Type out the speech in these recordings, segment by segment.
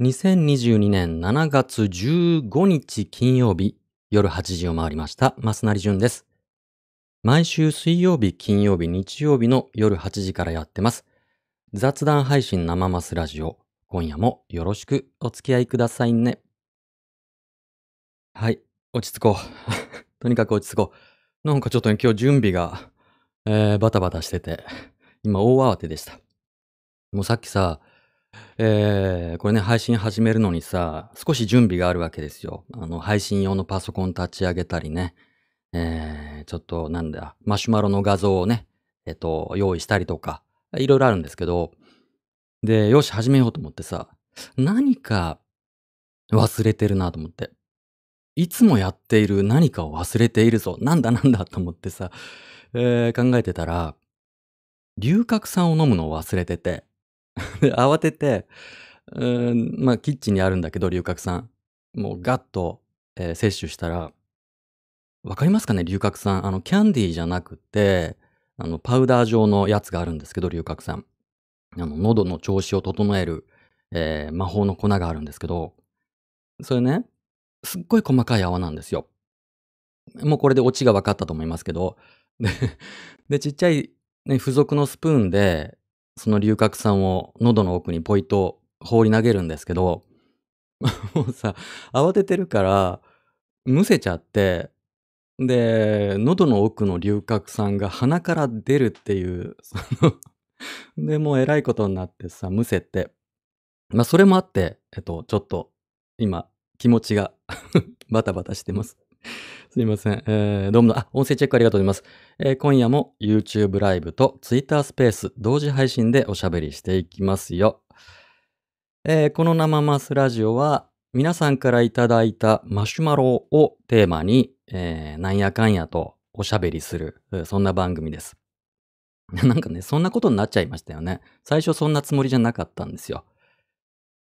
2022年7月15日金曜日夜8時を回りました。増成淳です。毎週水曜日、金曜日、日曜日の夜8時からやってます。雑談配信生マスラジオ。今夜もよろしくお付き合いくださいね。はい、落ち着こう。とにかく落ち着こう。なんかちょっとね、今日準備が、えーバタバタしてて、今大慌てでした。もうさっきさ、えーこれね、配信始めるのにさ、少し準備があるわけですよ。あの、配信用のパソコン立ち上げたりね、えーちょっとなんだ、マシュマロの画像をね、えっと、用意したりとか、いろいろあるんですけど、で、よし、始めようと思ってさ、何か忘れてるなと思って。いつもやっている何かを忘れているぞ。なんだなんだと思ってさ、えー考えてたら、龍角散を飲むのを忘れてて、で慌てて、うーん、まあ、キッチンにあるんだけど、龍角散。もうガッと、えー摂取したら、わかりますかね龍角散。あの、キャンディーじゃなくて、あの、パウダー状のやつがあるんですけど、龍角散。あの、喉の調子を整える、えー魔法の粉があるんですけど、それね、すっごい細かい泡なんですよ。もうこれでオチが分かったと思いますけど、で、でちっちゃい、ね、付属のスプーンで、その龍角散を喉の奥にポイと放り投げるんですけど、もうさ、慌ててるから、むせちゃって、で、喉の奥の龍角散が鼻から出るっていう、その、で、もうえらいことになってさ、むせて。まあ、それもあって、えっと、ちょっと、今、気持ちが バタバタしてます。すいません。えーどうも、あ、音声チェックありがとうございます。えー今夜も YouTube ライブと Twitter スペース同時配信でおしゃべりしていきますよ。えーこの生マスラジオは皆さんからいただいたマシュマロをテーマに、えーなんやかんやとおしゃべりする、そんな番組です。なんかね、そんなことになっちゃいましたよね。最初そんなつもりじゃなかったんですよ。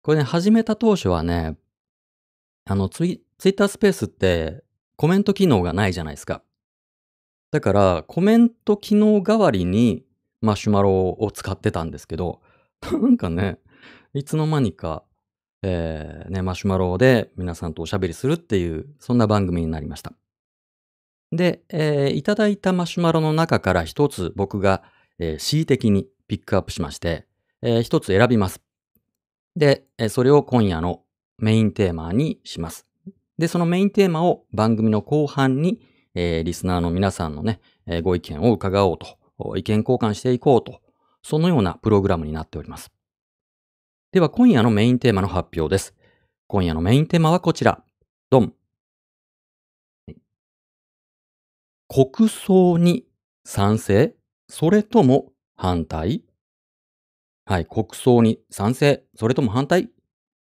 これね、始めた当初はね、あの、ツイ、ツイッタースペースってコメント機能がないじゃないですか。だから、コメント機能代わりにマシュマロを使ってたんですけど、なんかね、いつの間にか、えーね、マシュマロで皆さんとおしゃべりするっていう、そんな番組になりました。で、えーいただいたマシュマロの中から一つ僕が、えー恣意的にピックアップしまして、えー一つ選びます。で、えーそれを今夜のメインテーマにします。で、そのメインテーマを番組の後半に、えーリスナーの皆さんのね、えーご意見を伺おうと、意見交換していこうと、そのようなプログラムになっております。では、今夜のメインテーマの発表です。今夜のメインテーマはこちら。ドン。国葬に賛成？それとも反対？はい、国葬に賛成？それとも反対？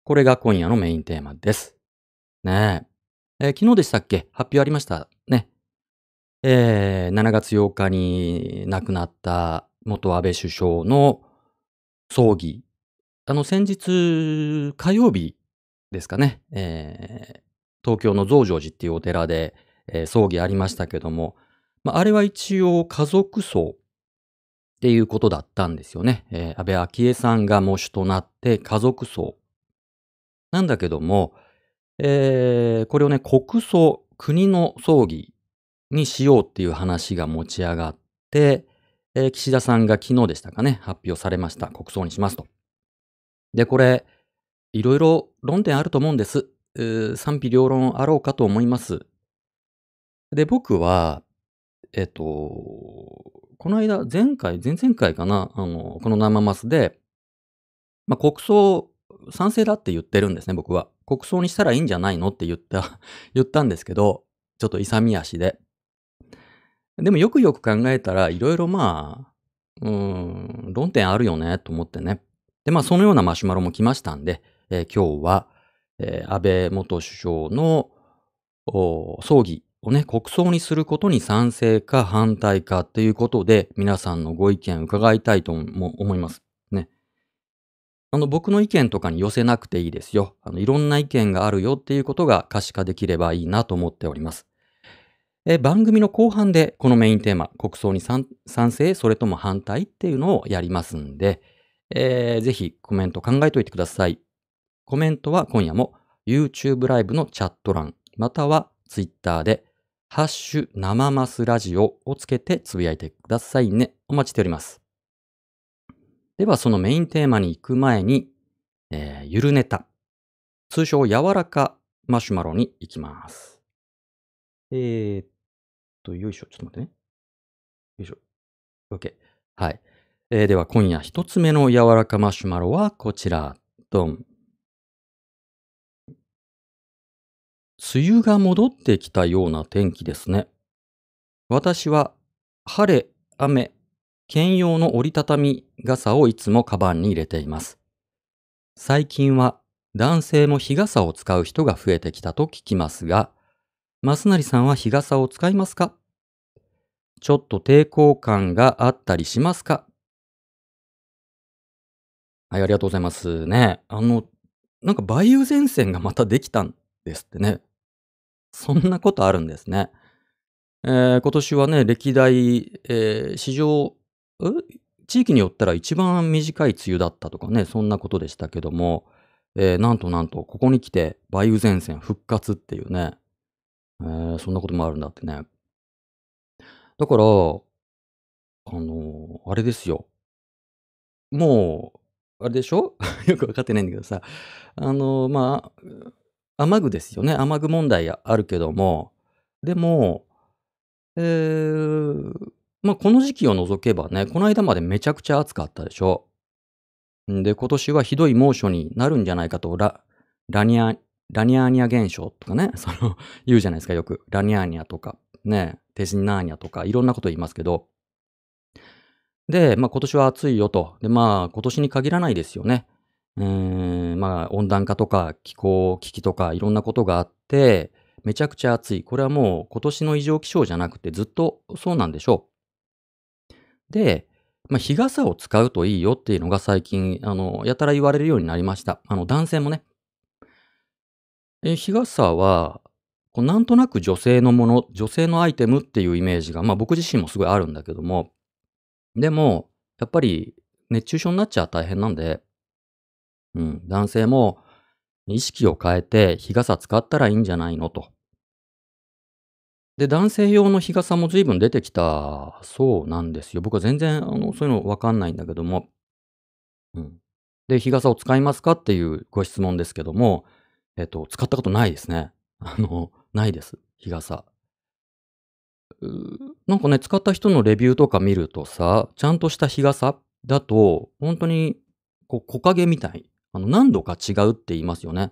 これが今夜のメインテーマです。ねえ。えー昨日でしたっけ？発表ありました？ね。えー7月8日に亡くなった元安倍首相の葬儀。あの、先日、火曜日ですかね。えー東京の増上寺っていうお寺で、えー葬儀ありましたけども、まあ、れは一応家族葬っていうことだったんですよね。えー安倍昭恵さんが喪主となって家族葬。なんだけども、えーこれをね、国葬、国の葬儀にしようっていう話が持ち上がって、えー岸田さんが昨日でしたかね、発表されました。国葬にしますと。で、これ、いろいろ論点あると思うんです。賛否両論あろうかと思います。で、僕は、えっと、この間、前回、前々回かな、あの、この生マスで、まあ、国葬賛成だって言ってるんですね、僕は。国葬にしたらいいんじゃないの？って言った、言ったんですけど、ちょっと勇み足で。でもよくよく考えたら、いろいろまあ、うーん、論点あるよね、と思ってね。で、まあ、そのようなマシュマロも来ましたんで、えー今日は、えー安倍元首相のお葬儀をね、国葬にすることに賛成か反対かっていうことで、皆さんのご意見伺いたいと思います。あの、僕の意見とかに寄せなくていいですよ。あの、いろんな意見があるよっていうことが可視化できればいいなと思っております。え番組の後半でこのメインテーマ、国葬に賛成、それとも反対っていうのをやりますんで、えーぜひコメント考えといてください。コメントは今夜も YouTube ライブのチャット欄、または Twitter で、ハッシュ生マスラジオをつけてつぶやいてくださいね。お待ちしております。では、そのメインテーマに行く前に、えー、ゆるネタ。通称柔らかマシュマロに行きます。えー、っと、よいしょ。ちょっと待ってね。よいしょ。OK。はい。えー、では今夜一つ目の柔らかマシュマロはこちら。ドン。梅雨が戻ってきたような天気ですね。私は晴れ、雨、兼用の折りたたみ傘をいつもカバンに入れています。最近は男性も日傘を使う人が増えてきたと聞きますが、増成さんは日傘を使いますか？ちょっと抵抗感があったりしますか？はい、ありがとうございますね。あの、なんか梅雨前線がまたできたんですってね。そんなことあるんですね。えー、今年はね、歴代、えー、史上、地域によったら一番短い梅雨だったとかね、そんなことでしたけども、えー、なんとなんと、ここに来て梅雨前線復活っていうね、えー、そんなこともあるんだってね。だから、あのー、あれですよ。もう、あれでしょ？よくわかってないんだけどさ、あのー、まあ、雨具ですよね。雨具問題あるけども、でも、えー、まあ、この時期を除けばね、この間までめちゃくちゃ暑かったでしょ。んで、今年はひどい猛暑になるんじゃないかと、ラ、ラニア、ラニアーニャ現象とかね、その、言うじゃないですか、よく。ラニアーニャとか、ね、テスニナーニャとか、いろんなこと言いますけど。で、まあ今年は暑いよと。で、まあ今年に限らないですよね。えー、まあ、温暖化とか気候危機とかいろんなことがあって、めちゃくちゃ暑い。これはもう今年の異常気象じゃなくてずっとそうなんでしょう。で、まあ、日傘を使うといいよっていうのが最近、あの、やたら言われるようになりました。あの、男性もね。え日傘は、こうなんとなく女性のもの、女性のアイテムっていうイメージが、まあ僕自身もすごいあるんだけども、でも、やっぱり熱中症になっちゃ大変なんで、うん、男性も意識を変えて日傘使ったらいいんじゃないのと。で、男性用の日傘も随分出てきたそうなんですよ。僕は全然あのそういうのわかんないんだけども。うん。で、日傘を使いますかっていうご質問ですけども、えっと、使ったことないですね。あの、ないです。日傘。なんかね、使った人のレビューとか見るとさ、ちゃんとした日傘だと、本当に、こう、木陰みたいあの、何度か違うって言いますよね。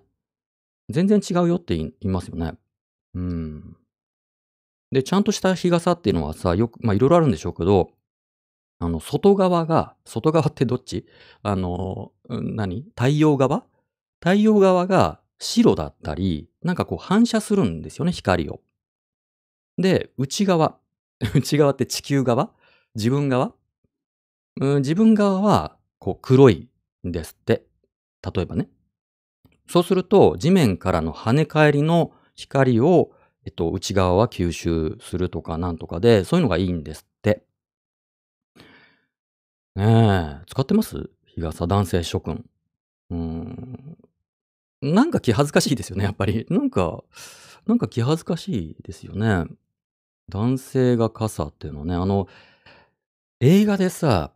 全然違うよって言いますよね。うん。で、ちゃんとした日傘っていうのはさ、よく、まあいろいろあるんでしょうけど、あの、外側が、外側ってどっち？あの、何？太陽側？太陽側が白だったり、なんかこう反射するんですよね、光を。で、内側。内側って地球側？自分側、うん、自分側は、こう黒いんですって。例えばね。そうすると、地面からの跳ね返りの光を、えっと、内側は吸収するとかなんとかで、そういうのがいいんですって。ねえ、使ってます？日傘男性諸君。うん。なんか気恥ずかしいですよね、やっぱり。なんか、なんか気恥ずかしいですよね。男性が傘っていうのはね、あの、映画でさ、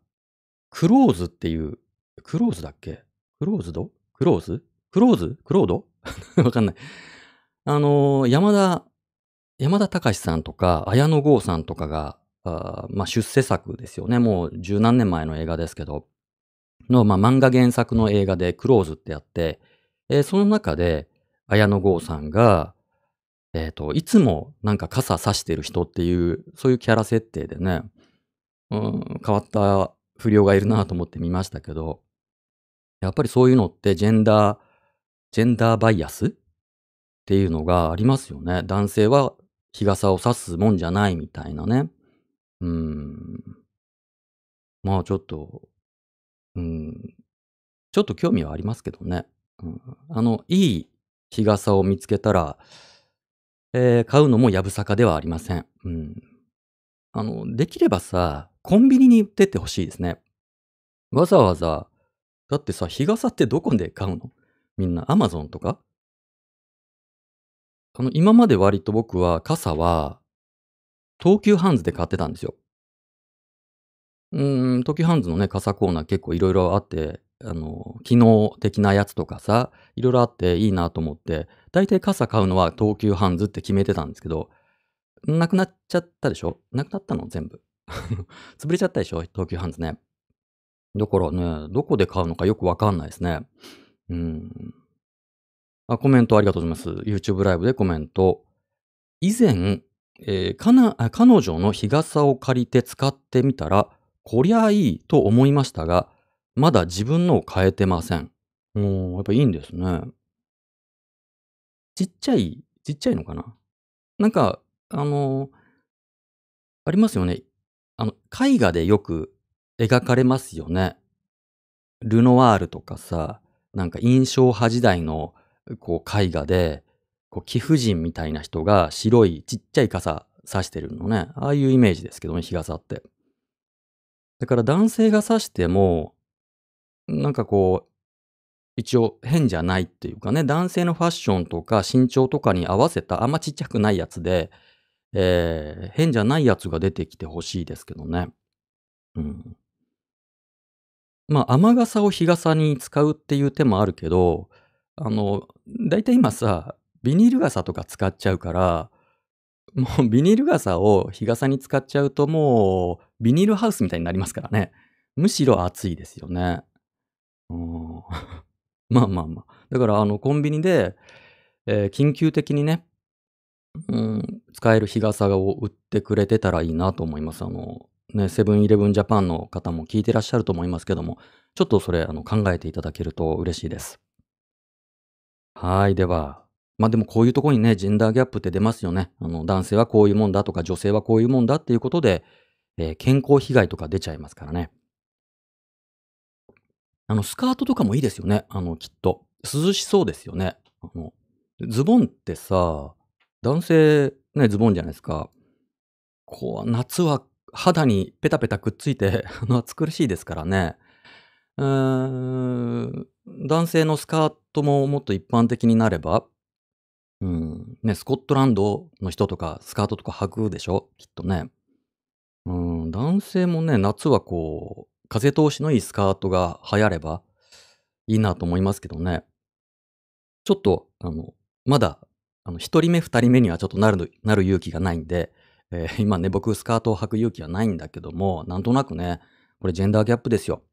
クローズっていう、クローズだっけ？クローズド？クローズ？クローズ？クロード？わかんない。あのー、山田、山田隆さんとか、綾野剛さんとかが、あまあ、出世作ですよね。もう十何年前の映画ですけど、の、まあ、漫画原作の映画でクローズってやって、えー、その中で、綾野剛さんが、えっ、ー、と、いつもなんか傘差してる人っていう、そういうキャラ設定でね、うん、変わった不良がいるなと思って見ましたけど、やっぱりそういうのってジェンダー、ジェンダーバイアスっていうのがありますよね。男性は日傘を差すもんじゃないみたいなね。うん。まあちょっと、うん。ちょっと興味はありますけどね。うん、あの、いい日傘を見つけたら、えー、買うのもやぶさかではありません。うん。あの、できればさ、コンビニに売ってってほしいですね。わざわざだってさ、日傘ってどこで買うの？みんな。アマゾンとか？あの、今まで割と僕は傘は、東急ハンズで買ってたんですよ。うーん、東急ハンズのね、傘コーナー結構いろいろあって、あの、機能的なやつとかさ、いろいろあっていいなと思って、大体傘買うのは東急ハンズって決めてたんですけど、なくなっちゃったでしょ？なくなったの？全部。潰れちゃったでしょ？東急ハンズね。だからね、どこで買うのかよくわかんないですね。うん。あ、コメントありがとうございます。YouTube ライブでコメント。以前、えーかな、彼女の日傘を借りて使ってみたら、こりゃいいと思いましたが、まだ自分のを変えてません。おー、やっぱいいんですね。ちっちゃい、ちっちゃいのかな？なんか、あのありますよね。あの、絵画でよく描かれますよね。ルノワールとかさ、なんか印象派時代のこう絵画で、こう貴婦人みたいな人が白いちっちゃい傘差してるのね。ああいうイメージですけどね、日傘って。だから男性が差しても、なんかこう、一応変じゃないっていうかね、男性のファッションとか身長とかに合わせたあんまちっちゃくないやつで、えー、変じゃないやつが出てきてほしいですけどね。うん。まあ、雨傘を日傘に使うっていう手もあるけど、あの、だいたい今さ、ビニール傘とか使っちゃうから、もうビニール傘を日傘に使っちゃうともうビニールハウスみたいになりますからね。むしろ暑いですよね。うん。まあまあまあ。だからあのコンビニで、えー緊急的にね、うん、使える日傘を売ってくれてたらいいなと思います。あの、ね、セブンイレブンジャパンの方も聞いてらっしゃると思いますけども、ちょっとそれあの考えていただけると嬉しいです。はい。では、まあ、でもこういうとこにね、ジェンダーギャップって出ますよね。あの、男性はこういうもんだとか、女性はこういうもんだっていうことで、えー健康被害とか出ちゃいますからね。あの、スカートとかもいいですよね。あの、きっと。涼しそうですよね。あの、ズボンってさ、男性ね、ズボンじゃないですか。こう、夏は肌にペタペタくっついて、あの、暑苦しいですからね。男性のスカートももっと一般的になれば、うん、ね、スコットランドの人とかスカートとか履くでしょ？きっとね。うん、男性もね、夏はこう、風通しのいいスカートが流行ればいいなと思いますけどね。ちょっと、あの、まだ、あの、一人目二人目にはちょっとなるなる勇気がないんで、えー今ね、僕スカートを履く勇気はないんだけども、なんとなくね、これジェンダーギャップですよ。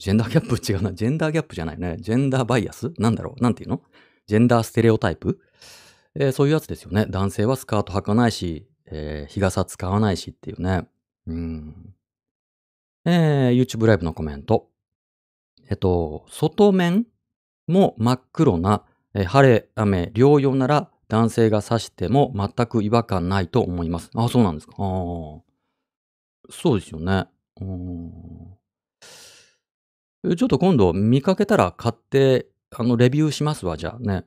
ジェンダーギャップ違うな。ジェンダーギャップじゃないね。ジェンダーバイアス？なんだろう？なんていうの？ジェンダーステレオタイプ？えーそういうやつですよね。男性はスカート履かないし、えー日傘使わないしっていうね。うん。えー YouTube ライブのコメント。えっと、外面も真っ黒な、えー晴れ、雨、両用なら男性が差しても全く違和感ないと思います。あ、そうなんですか。ああ。そうですよね。うん。ちょっと今度見かけたら買って、あの、レビューしますわ、じゃあね。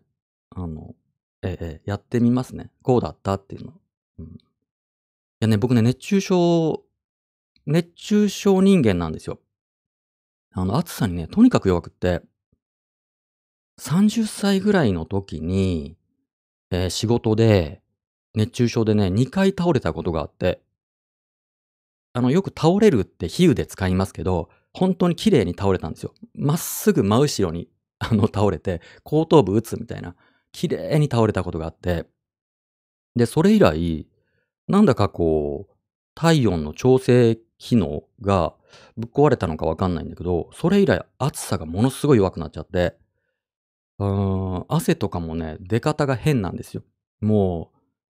あの、ええ、ええ、やってみますね。こうだったっていうの。うん。いやね、僕ね、熱中症熱中症人間なんですよ。あの、暑さにね、とにかく弱くって、30歳ぐらいの時に、えー仕事で、熱中症でね、2回倒れたことがあって、あの、よく倒れるって比喩で使いますけど、本当に綺麗に倒れたんですよ。まっすぐ真後ろに、あの、倒れて、後頭部打つみたいな、綺麗に倒れたことがあって、で、それ以来、なんだかこう、体温の調整機能がぶっ壊れたのかわかんないんだけど、それ以来暑さがものすごい弱くなっちゃって、うん、汗とかもね、出方が変なんですよ。も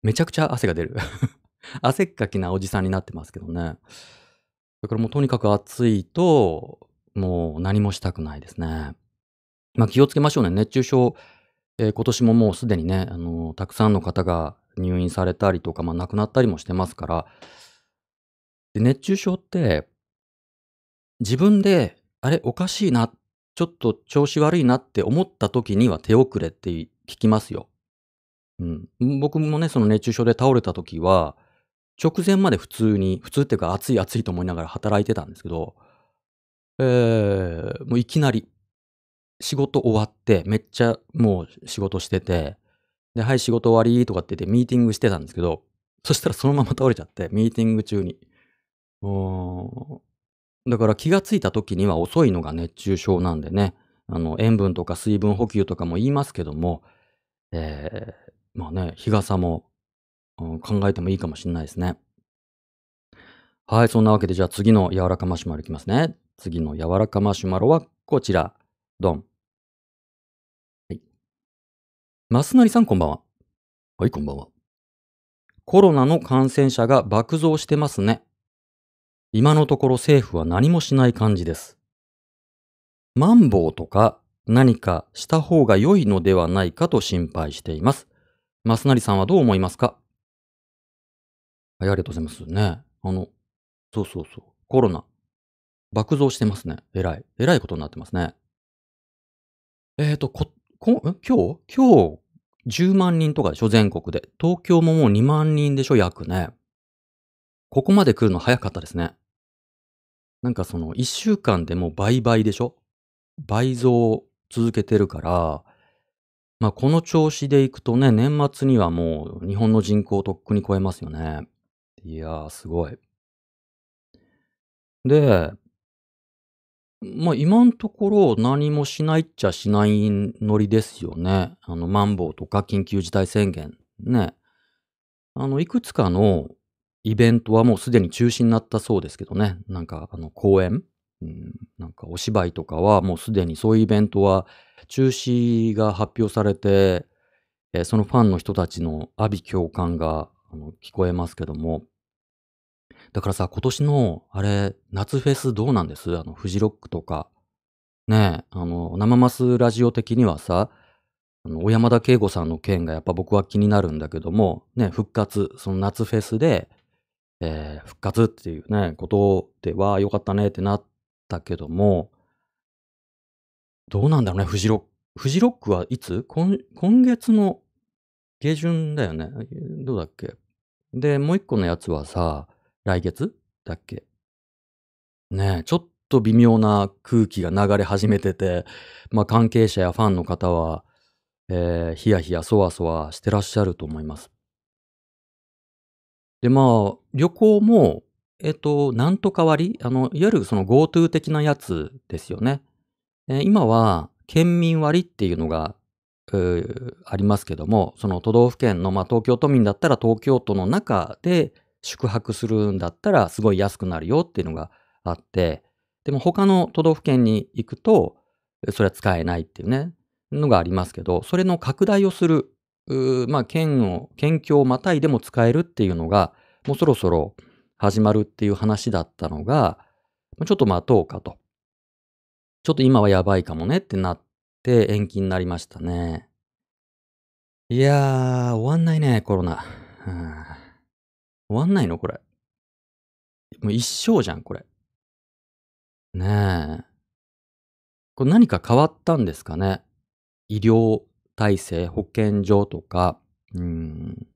う、めちゃくちゃ汗が出る。汗っかきなおじさんになってますけどね。だからもうとにかく暑いと、もう何もしたくないですね。まあ、気をつけましょうね。熱中症、えー今年ももうすでにね、あの、たくさんの方が入院されたりとか、まあ、亡くなったりもしてますから、で、熱中症って自分で、あれ、おかしいな、ちょっと調子悪いなって思った時には手遅れって聞きますよ。うん。僕もね、その熱中症で倒れた時は、直前まで普通に、普通っていうか暑い暑いと思いながら働いてたんですけど、ええ、もういきなり仕事終わって、めっちゃもう仕事してて、で、はい、仕事終わりとかって言ってミーティングしてたんですけど、そしたらそのまま倒れちゃって、ミーティング中に。うん。だから気がついた時には遅いのが熱中症なんでね、あの、塩分とか水分補給とかも言いますけども、えー、まあね、日傘も、うん、考えてもいいかもしれないですね。はい、そんなわけでじゃあ次の柔らかマシュマロいきますね。次の柔らかマシュマロはこちら。ドン。はい。マスナリさんこんばんは。はい、こんばんは。コロナの感染者が爆増してますね。今のところ政府は何もしない感じです。マンボウとか何かした方が良いのではないかと心配しています。マスナリさんはどう思いますか？はい、ありがとうございますね。あの、そうそうそう。コロナ。爆増してますね。えらい。えらいことになってますね。えーと、こ、こ、今日？今日10万人とかでしょ？全国で。東京ももう2万人でしょ？約ね。ここまで来るの早かったですね。なんかその1週間でもう倍々でしょ？倍増続けてるから、まあこの調子でいくとね、年末にはもう日本の人口をとっくに超えますよね。いやー、すごい。で、まあ今のところ何もしないっちゃしないノリですよね。あの、マンボウとか緊急事態宣言。ね。あの、いくつかのイベントはもうすでに中止になったそうですけどね。なんか、あの、公演、うん、なんかお芝居とかはもうすでにそういうイベントは中止が発表されて、えーそのファンの人たちの阿鼻共感があの聞こえますけども。だからさ、今年の、あれ、夏フェスどうなんです？あの、フジロックとか。ねえ、あの、生マスラジオ的にはさ、あの、小山田圭吾さんの件がやっぱ僕は気になるんだけども、ね、復活、その夏フェスで、えー復活っていうね、ことでは良かったねってなったけども、どうなんだろうね、フジロック。フジロックはいつ？今今月の下旬だよね。どうだっけ？で、もう一個のやつはさ、来月？だっけ？ねえ、ちょっと微妙な空気が流れ始めてて、まあ関係者やファンの方は、えーヒヤヒヤそわそわしてらっしゃると思います。で、まあ、旅行も、えっと、なんとか割あの、いわゆるその GoTo 的なやつですよね。えー今は、県民割っていうのが、うーありますけども、その都道府県の、まあ東京都民だったら東京都の中で宿泊するんだったらすごい安くなるよっていうのがあって、でも他の都道府県に行くと、それは使えないっていうね、のがありますけど、それの拡大をする、まあ県を、県境をまたいでも使えるっていうのが、もうそろそろ始まるっていう話だったのが、ちょっと待とうかと。ちょっと今はやばいかもねってなって延期になりましたね。いやー、終わんないね、コロナ。うん終わんないの？これ。もう一生じゃん、これ。ねえ。これ何か変わったんですかね？医療体制、保健所とか。うん。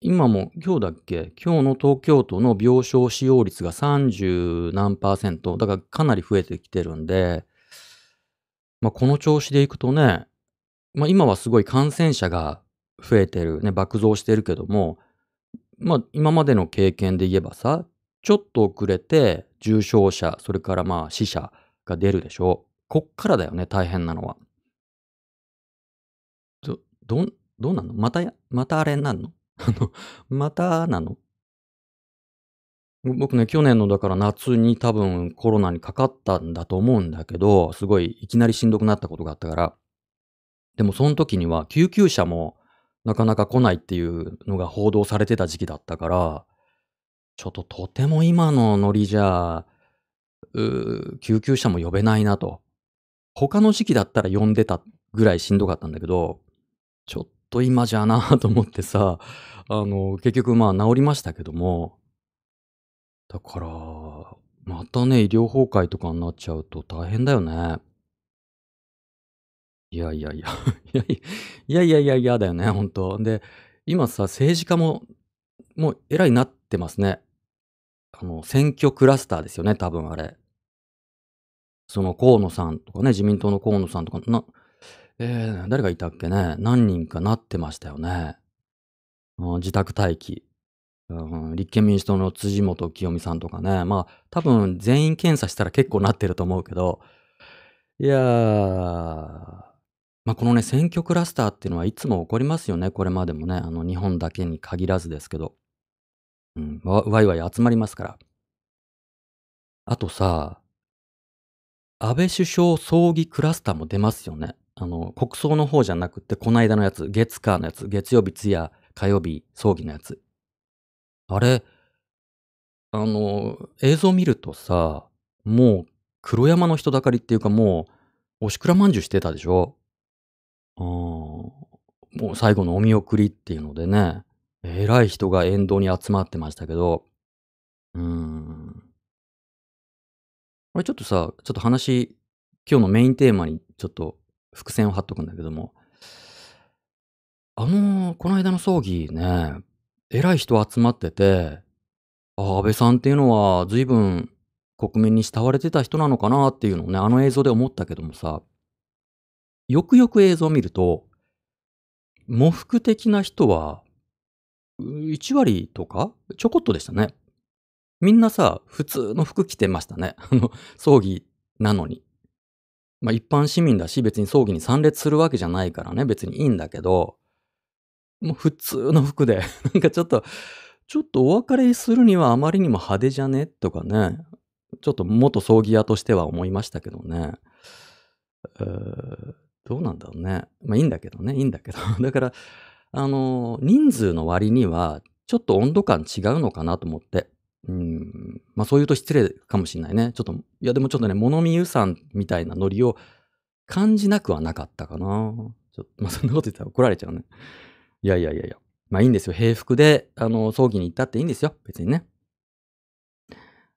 今も、今日だっけ？今日の東京都の病床使用率が30何パーセント。だからかなり増えてきてるんで、まあこの調子でいくとね、まあ今はすごい感染者が増えてる、ね、爆増してるけども、まあ今までの経験で言えばさ、ちょっと遅れて重症者、それからまあ死者が出るでしょう。こっからだよね、大変なのは。ど、ど、どうなの？また、またあれになんの？あの、またなの？僕ね、去年のだから夏に多分コロナにかかったんだと思うんだけど、すごいいきなりしんどくなったことがあったから。でもその時には救急車もなかなか来ないっていうのが報道されてた時期だったから、ちょっととても今のノリじゃ、うー救急車も呼べないなと。他の時期だったら呼んでたぐらいしんどかったんだけど、ちょっと今じゃなと思ってさ、あの、結局まあ治りましたけども、だから、またね、医療崩壊とかになっちゃうと大変だよね。いや いやいや、いやいやいやいやだよね、本当で、今さ、政治家も、もう偉いなってますね。あの、選挙クラスターですよね、多分あれ。その河野さんとかね、自民党の河野さんとか、な、えー、誰がいたっけね、何人かなってましたよね。うん、自宅待機。うん、立憲民主党の辻元清美さんとかね、まあ多分全員検査したら結構なってると思うけど、いやー、まあこのね、選挙クラスターっていうのはいつも起こりますよね、これまでもね、あの日本だけに限らずですけど。うん、わわいわい集まりますから。あとさ、安倍首相葬儀クラスターも出ますよね。あの、国葬の方じゃなくて、こないだのやつ、月火のやつ、月曜日通夜、火曜日葬儀のやつ。あれ、あの、映像見るとさ、もう黒山の人だかりっていうかもう、おしくらまんじゅうしてたでしょあーもう最後のお見送りっていうのでね、偉い人が沿道に集まってましたけど、うん。これちょっとさ、ちょっと話、今日のメインテーマにちょっと伏線を張っとくんだけども、あの、この間の葬儀ね、偉い人集まってて、あ、安倍さんっていうのは随分国民に慕われてた人なのかなっていうのをね、あの映像で思ったけどもさ、よくよく映像を見ると、喪服的な人は、1割とかちょこっとでしたね。みんなさ、普通の服着てましたね。あの、葬儀なのに。まあ一般市民だし別に葬儀に参列するわけじゃないからね、別にいいんだけど、もう普通の服で、なんかちょっと、ちょっとお別れするにはあまりにも派手じゃね？とかね、ちょっと元葬儀屋としては思いましたけどね。えーどうなんだろうね。まあいいんだけどね、いいんだけど。だから、あの、人数の割には、ちょっと温度感違うのかなと思って。うん。まあそう言うと失礼かもしれないね。ちょっと、いやでもちょっとね、物見湯さんみたいなノリを感じなくはなかったかな。ちょっと まあそんなこと言ったら怒られちゃうね。いやいやいやいや。まあいいんですよ。平服で、あの、葬儀に行ったっていいんですよ。別にね。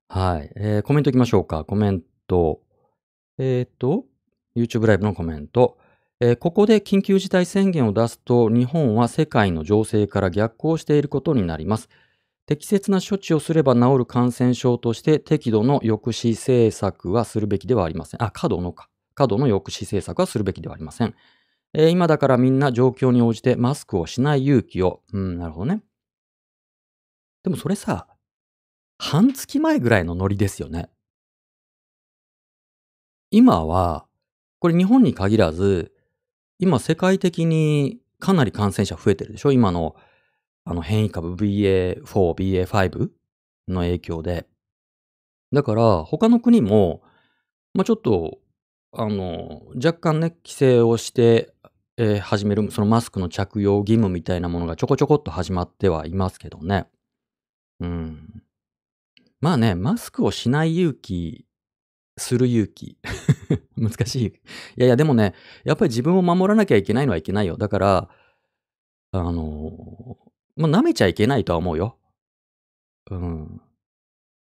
はい。えーコメントいきましょうか。コメント。えっ、と、YouTube ライブのコメント。えーここで緊急事態宣言を出すと、日本は世界の情勢から逆行していることになります。適切な処置をすれば治る感染症として適度の抑止政策はするべきではありません。あ、過度のか。過度の抑止政策はするべきではありません。えー今だからみんな状況に応じてマスクをしない勇気を。うん、なるほどね。でもそれさ、半月前ぐらいのノリですよね。今は、これ日本に限らず、今世界的にかなり感染者増えてるでしょ？今のあの変異株 BA4、BA5 の影響で。だから他の国も、まあ、ちょっと、あの、若干ね、規制をして、えー始める、そのマスクの着用義務みたいなものがちょこちょこっと始まってはいますけどね。うん。まあね、マスクをしない勇気、する勇気。難しい。いやいや、でもね、やっぱり自分を守らなきゃいけないのはいけないよ。だから、あの、まあ、舐めちゃいけないとは思うよ。うん。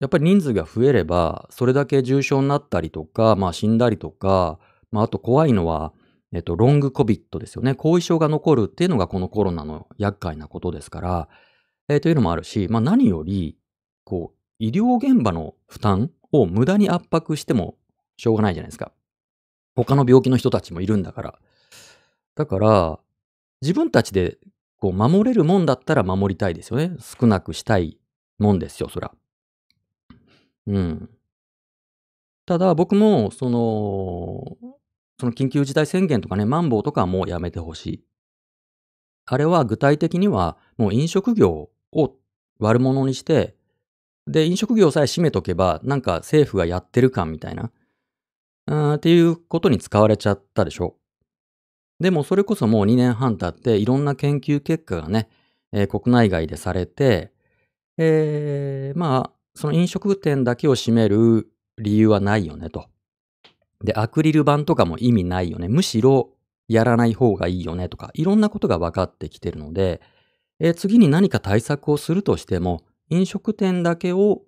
やっぱり人数が増えれば、それだけ重症になったりとか、まあ死んだりとか、まああと怖いのは、えっと、ロングコビットですよね。後遺症が残るっていうのがこのコロナの厄介なことですから、えーというのもあるし、まあ何より、こう、医療現場の負担を無駄に圧迫してもしょうがないじゃないですか。他の病気の人たちもいるんだから。だから、自分たちでこう守れるもんだったら守りたいですよね。少なくしたいもんですよ、そら。うん。ただ僕も、その、その緊急事態宣言とかね、マンボウとかはもうやめてほしい。あれは具体的にはもう飲食業を悪者にして、で、飲食業さえ閉めとけば、なんか政府がやってる感みたいな、うんっていうことに使われちゃったでしょ。でもそれこそもう2年半経っていろんな研究結果がね、えー国内外でされて、えーまあ、その飲食店だけを閉める理由はないよねと。で、アクリル板とかも意味ないよね。むしろやらない方がいいよねとか、いろんなことが分かってきてるので、えー次に何か対策をするとしても、飲食店だけを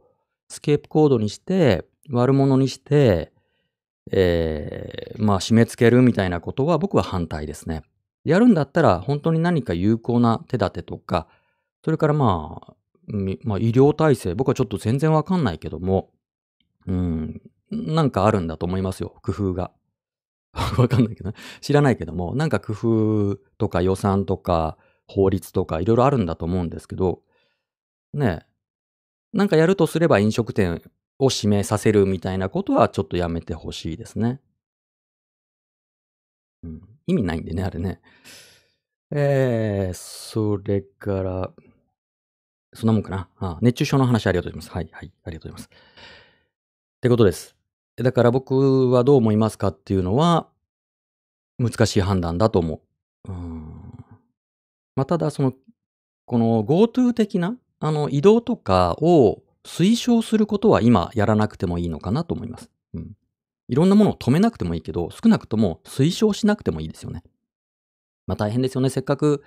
スケープコードにして、悪者にして、えーまあ、締め付けるみたいなことは僕は反対ですね。やるんだったら本当に何か有効な手立てとか、それからまあ、まあ、医療体制、僕はちょっと全然わかんないけども、うん、なんかあるんだと思いますよ、工夫が。わかんないけどね。知らないけども、なんか工夫とか予算とか法律とかいろいろあるんだと思うんですけど、ねえ、なんかやるとすれば飲食店を指名させるみたいなことはちょっとやめてほしいですね。うん、意味ないんでね、あれね。えー、それから、そんなもんかな。あ熱中症の話ありがとうございます。はい、はい、ありがとうございます。ってことです。だから僕はどう思いますかっていうのは、難しい判断だと思う。うん。まあ、ただ、その、この GoTo 的な、あの、移動とかを推奨することは今やらなくてもいいのかなと思います。うん。いろんなものを止めなくてもいいけど、少なくとも推奨しなくてもいいですよね。まあ大変ですよね。せっかく、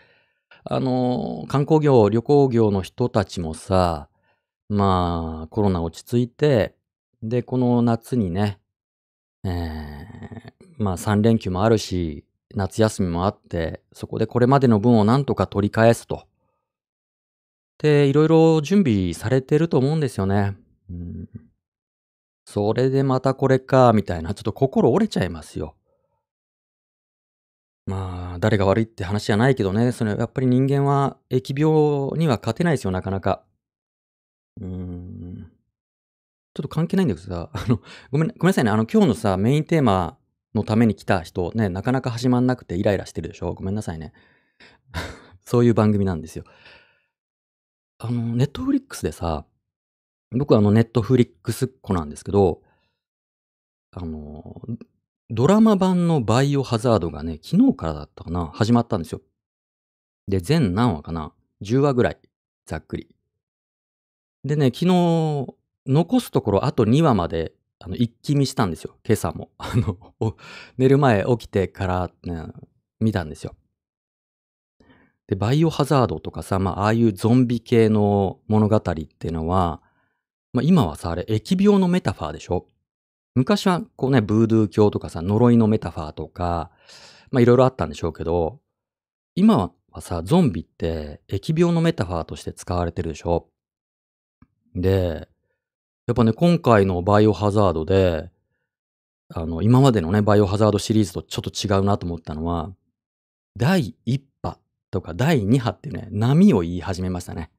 あの、観光業、旅行業の人たちもさ、まあ、コロナ落ち着いて、で、この夏にね、えー、まあ3連休もあるし、夏休みもあって、そこでこれまでの分をなんとか取り返すと。で、いろいろ準備されてると思うんですよね。うん、それでまたこれか、みたいな、ちょっと心折れちゃいますよ。まあ、誰が悪いって話じゃないけどね、それやっぱり人間は疫病には勝てないですよ、なかなか。うーん。ちょっと関係ないんだけどさ、あの、ごめん、ごめんなさいね。あの、今日のさ、メインテーマのために来た人、ね、なかなか始まんなくてイライラしてるでしょ？ごめんなさいね。そういう番組なんですよ。あの、ネットフリックスでさ、僕はあの、ネットフリックスっ子なんですけど、あの、ドラマ版のバイオハザードがね、昨日からだったかな始まったんですよ。で、全何話かな ?10 話ぐらい。ざっくり。でね、昨日、残すところあと2話まで、あの、一気見したんですよ。今朝も。あの、寝る前起きてから、ね、見たんですよ。で、バイオハザードとかさ、まあ、ああいうゾンビ系の物語っていうのは、まあ、今はさ、あれ、疫病のメタファーでしょ？昔はこうね、ブードゥー教とかさ、呪いのメタファーとか、まあいろいろあったんでしょうけど、今はさ、ゾンビって疫病のメタファーとして使われてるでしょ？で、やっぱね、今回のバイオハザードで、あの、今までのね、バイオハザードシリーズとちょっと違うなと思ったのは、第1波とか第2波っていうね、波を言い始めましたね。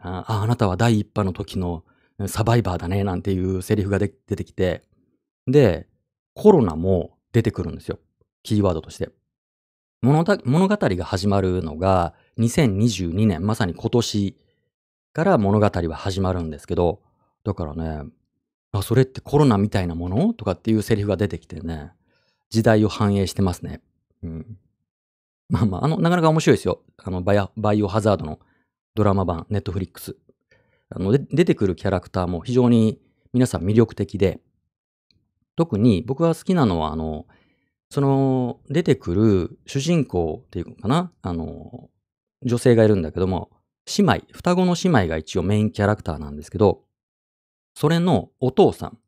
ああ、なたは第1波の時のサバイバーだね、なんていうセリフが出てきて、で、コロナも出てくるんですよ。キーワードとして。物語が始まるのが2022年、まさに今年から物語は始まるんですけど、だからね、あ、それってコロナみたいなもの？とかっていうセリフが出てきてね、時代を反映してますね。うん。まあまあ、あの、なかなか面白いですよ。あのバイ、バイオハザードのドラマ版、ネットフリックス。あの、出てくるキャラクターも非常に皆さん魅力的で、特に僕が好きなのは、あの、その出てくる主人公っていうのかなあの、女性がいるんだけども、姉妹、双子の姉妹が一応メインキャラクターなんですけど、それのお父さん、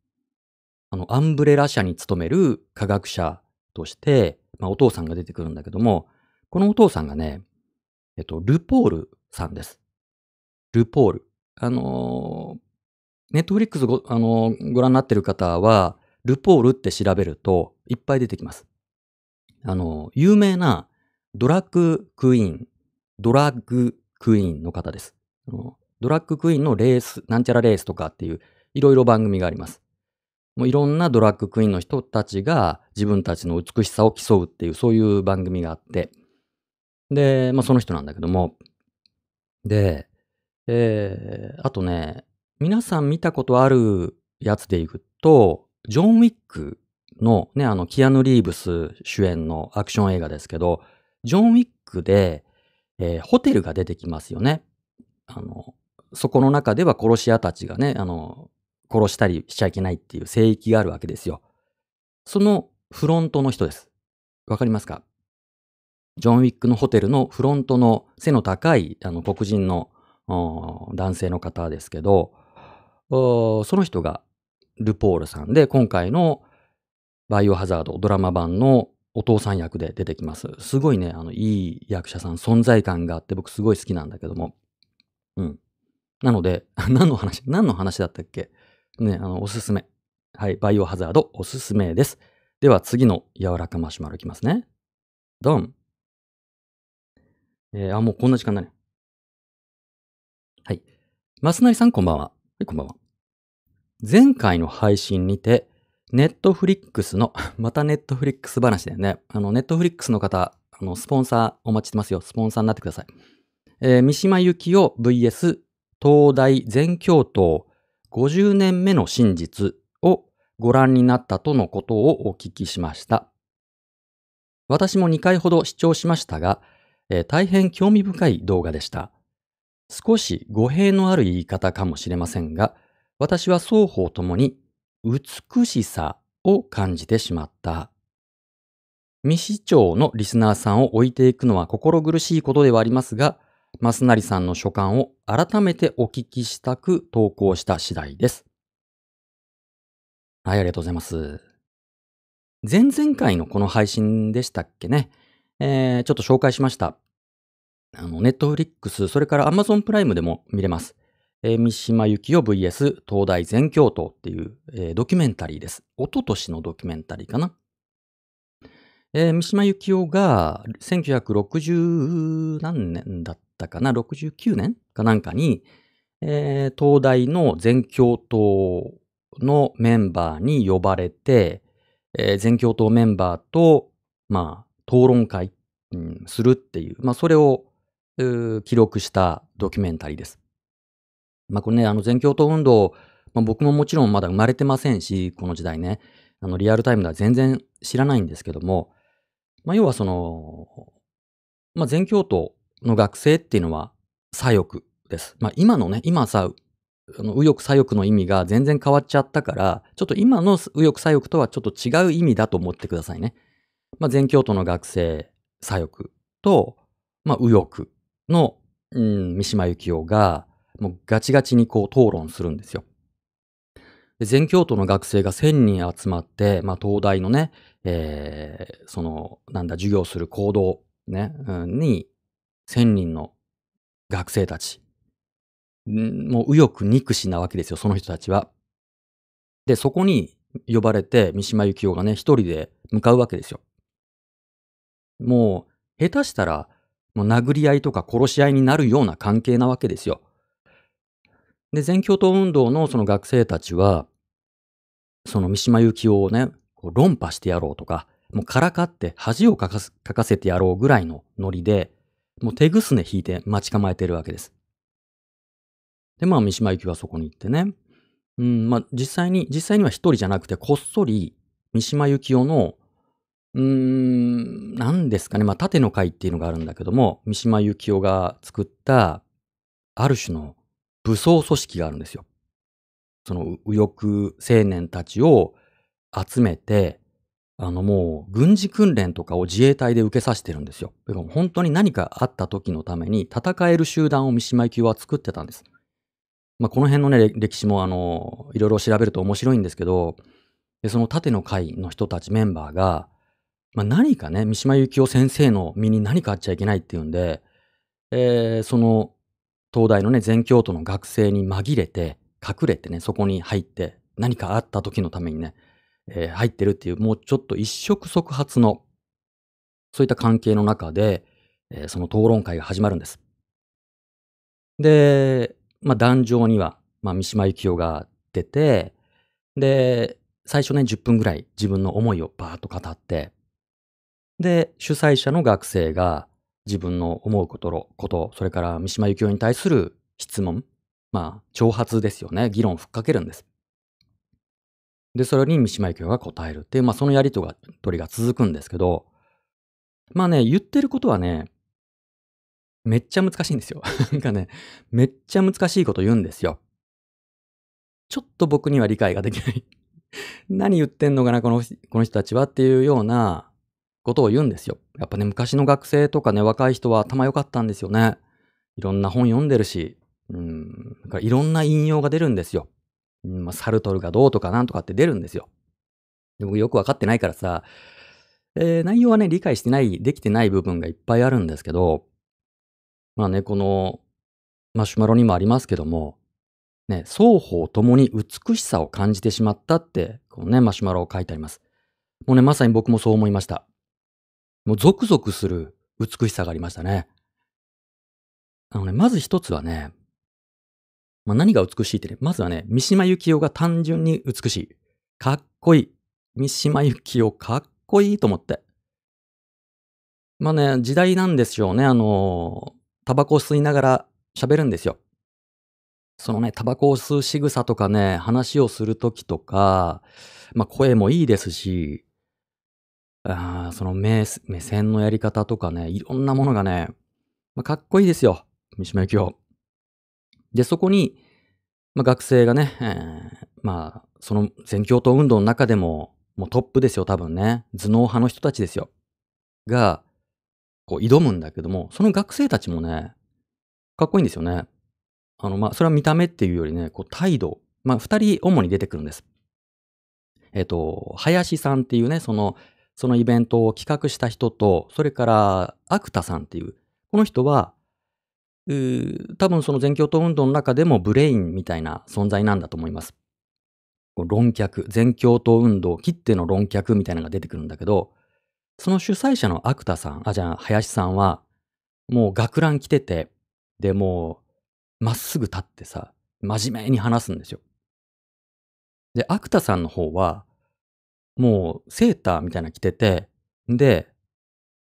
あの、アンブレラ社に勤める科学者として、まあ、お父さんが出てくるんだけども、このお父さんがね、えっと、ルポールさんです。ルポール。あのネットフリックスご、あのー、ご覧になってる方は、ルポールって調べるといっぱい出てきます。あの、有名なドラッグクイーン、ドラッグクイーンの方です。ドラッグクイーンのレース、なんちゃらレースとかっていういろいろ番組があります。もういろんなドラッグクイーンの人たちが自分たちの美しさを競うっていうそういう番組があって、で、まあその人なんだけども、で、えー、あとね、皆さん見たことあるやつでいくと、ジョン・ウィックのね、あの、キアヌ・リーブス主演のアクション映画ですけど、ジョン・ウィックで、えー、ホテルが出てきますよね。あの、そこの中では殺し屋たちがね、あの、殺したりしちゃいけないっていう聖域があるわけですよ。そのフロントの人です。わかりますか？ジョン・ウィックのホテルのフロントの背の高いあの黒人の男性の方ですけど、その人がルポールさんで、今回のバイオハザードドラマ版のお父さん役で出てきます。すごいね、あの、いい役者さん、存在感があって僕すごい好きなんだけども。うん。なので、何の話、何の話だったっけ？ね、あの、おすすめ。はい、バイオハザードおすすめです。では次の柔らかマシュマロいきますね。ドン。えー、あ、もうこんな時間だね。はい。マスナリさんこんばんは。はい、こんばんは。前回の配信にて、ネットフリックスの、またネットフリックス話だよね。あの、ネットフリックスの方、あの、スポンサーお待ちしてますよ。スポンサーになってください。えー、三島由紀夫 VS 東大全教頭50年目の真実をご覧になったとのことをお聞きしました。私も2回ほど視聴しましたが、えー、大変興味深い動画でした。少し語弊のある言い方かもしれませんが、私は双方ともに美しさを感じてしまった。未視聴のリスナーさんを置いていくのは心苦しいことではありますが、マスナリさんの所感を改めてお聞きしたく投稿した次第です。はい、ありがとうございます。前々回のこの配信でしたっけね？えー、ちょっと紹介しました。あの、ネットフリックス、それからアマゾンプライムでも見れます。えー、三島由紀夫 VS 東大全教頭っていう、えー、ドキュメンタリーです。一昨年のドキュメンタリーかな。えー、三島由紀夫が1960何年だったかな ?69 年かなんかに、えー、東大の全教頭のメンバーに呼ばれて、えー、全教頭メンバーと、まあ、討論会、うん、するっていう、まあ、それを記録したドキュメンタリーです。まあこれね、あの全共闘運動、まあ、僕ももちろんまだ生まれてませんし、この時代ね、あのリアルタイムでは全然知らないんですけども、まあ要はその、まあ全共闘の学生っていうのは左翼です。まあ今のね、今さ、あの右翼左翼の意味が全然変わっちゃったから、ちょっと今の右翼左翼とはちょっと違う意味だと思ってくださいね。まあ全共闘の学生左翼と、まあ右翼の、うん、三島由紀夫が、もうガチガチにこう討論するんですよ。で全教徒の学生が1000人集まって、まあ、東大のね、えー、その、なんだ、授業する行動、ね、うん、に、1000人の学生たち、もう右翼憎しなわけですよ、その人たちは。で、そこに呼ばれて、三島由紀夫がね、一人で向かうわけですよ。もう、下手したら、もう殴り合いとか殺し合いになるような関係なわけですよ。で、全共闘運動のその学生たちは、その三島由紀夫をね、こう論破してやろうとか、もうからかって恥をかかすかかせてやろうぐらいのノリで、もう手ぐすね引いて待ち構えてるわけです。で、まあ三島由紀夫はそこに行ってね、うん、まあ実際に、実際には一人じゃなくてこっそり三島由紀夫の、うーん、何ですかね、まあ縦の会っていうのがあるんだけども、三島由紀夫が作ったある種の武装組織があるんですよ。その右翼青年たちを集めて、あのもう軍事訓練とかを自衛隊で受けさせてるんですよ。本当に何かあった時のために戦える集団を三島由紀夫は作ってたんです。まあ、この辺のね、歴史もあの、いろいろ調べると面白いんですけど、でその縦の会の人たちメンバーが、まあ、何かね、三島由紀夫先生の身に何かあっちゃいけないっていうんで、えー、その東大のね、全教徒の学生に紛れて、隠れてね、そこに入って、何かあった時のためにね、えー、入ってるっていう、もうちょっと一触即発の、そういった関係の中で、えー、その討論会が始まるんです。で、まあ、壇上には、まあ、三島由紀夫が出て、で、最初ね、10分ぐらい自分の思いをバーッと語って、で、主催者の学生が、自分の思うこと、こと、それから三島由紀夫に対する質問、まあ、挑発ですよね。議論をふっかけるんです。で、それに三島由紀夫が答えるっていう、まあ、そのやりとりが続くんですけど、まあね、言ってることはね、めっちゃ難しいんですよ。なんかね、めっちゃ難しいこと言うんですよ。ちょっと僕には理解ができない何言ってんのかな、このこの人たちはっていうようなことを言うんですよ。やっぱね、昔の学生とかね、若い人は頭良かったんですよね。いろんな本読んでるし、うん、いろんな引用が出るんですよ。うんまあ、サルトルがどうとかなんとかって出るんですよ。で僕よくわかってないからさ、えー、内容はね、理解してない、できてない部分がいっぱいあるんですけど、まあね、このマシュマロにもありますけども、ね、双方ともに美しさを感じてしまったって、このね、マシュマロを書いてあります。もうね、まさに僕もそう思いました。もうゾクゾクする美しさがありましたね。あのね、まず一つはね、まあ、何が美しいってね、まずはね、三島由紀夫が単純に美しい。かっこいい。三島由紀夫かっこいいと思って。まあね、時代なんですよね。あの、タバコを吸いながら喋るんですよ。そのね、タバコを吸う仕草とかね、話をするときとか、まあ声もいいですし、あその目、目線のやり方とかね、いろんなものがね、まあ、かっこいいですよ。三島由紀夫。で、そこに、まあ、学生がね、えー、まあ、その全共闘運動の中でも、もうトップですよ、多分ね。頭脳派の人たちですよ。が、こう挑むんだけども、その学生たちもね、かっこいいんですよね。あの、まあ、それは見た目っていうよりね、こう態度。まあ、二人主に出てくるんです。えっ、と、林さんっていうね、その、そのイベントを企画した人と、それから、アクタさんっていう、この人は、多分その全共闘運動の中でもブレインみたいな存在なんだと思います。論客、全共闘運動切っての論客みたいなのが出てくるんだけど、その主催者のアクタさん、あ、じゃあ、林さんは、もう学ラン着てて、で、もう、まっすぐ立ってさ、真面目に話すんですよ。で、アクタさんの方は、もう、セーターみたいな着てて、で、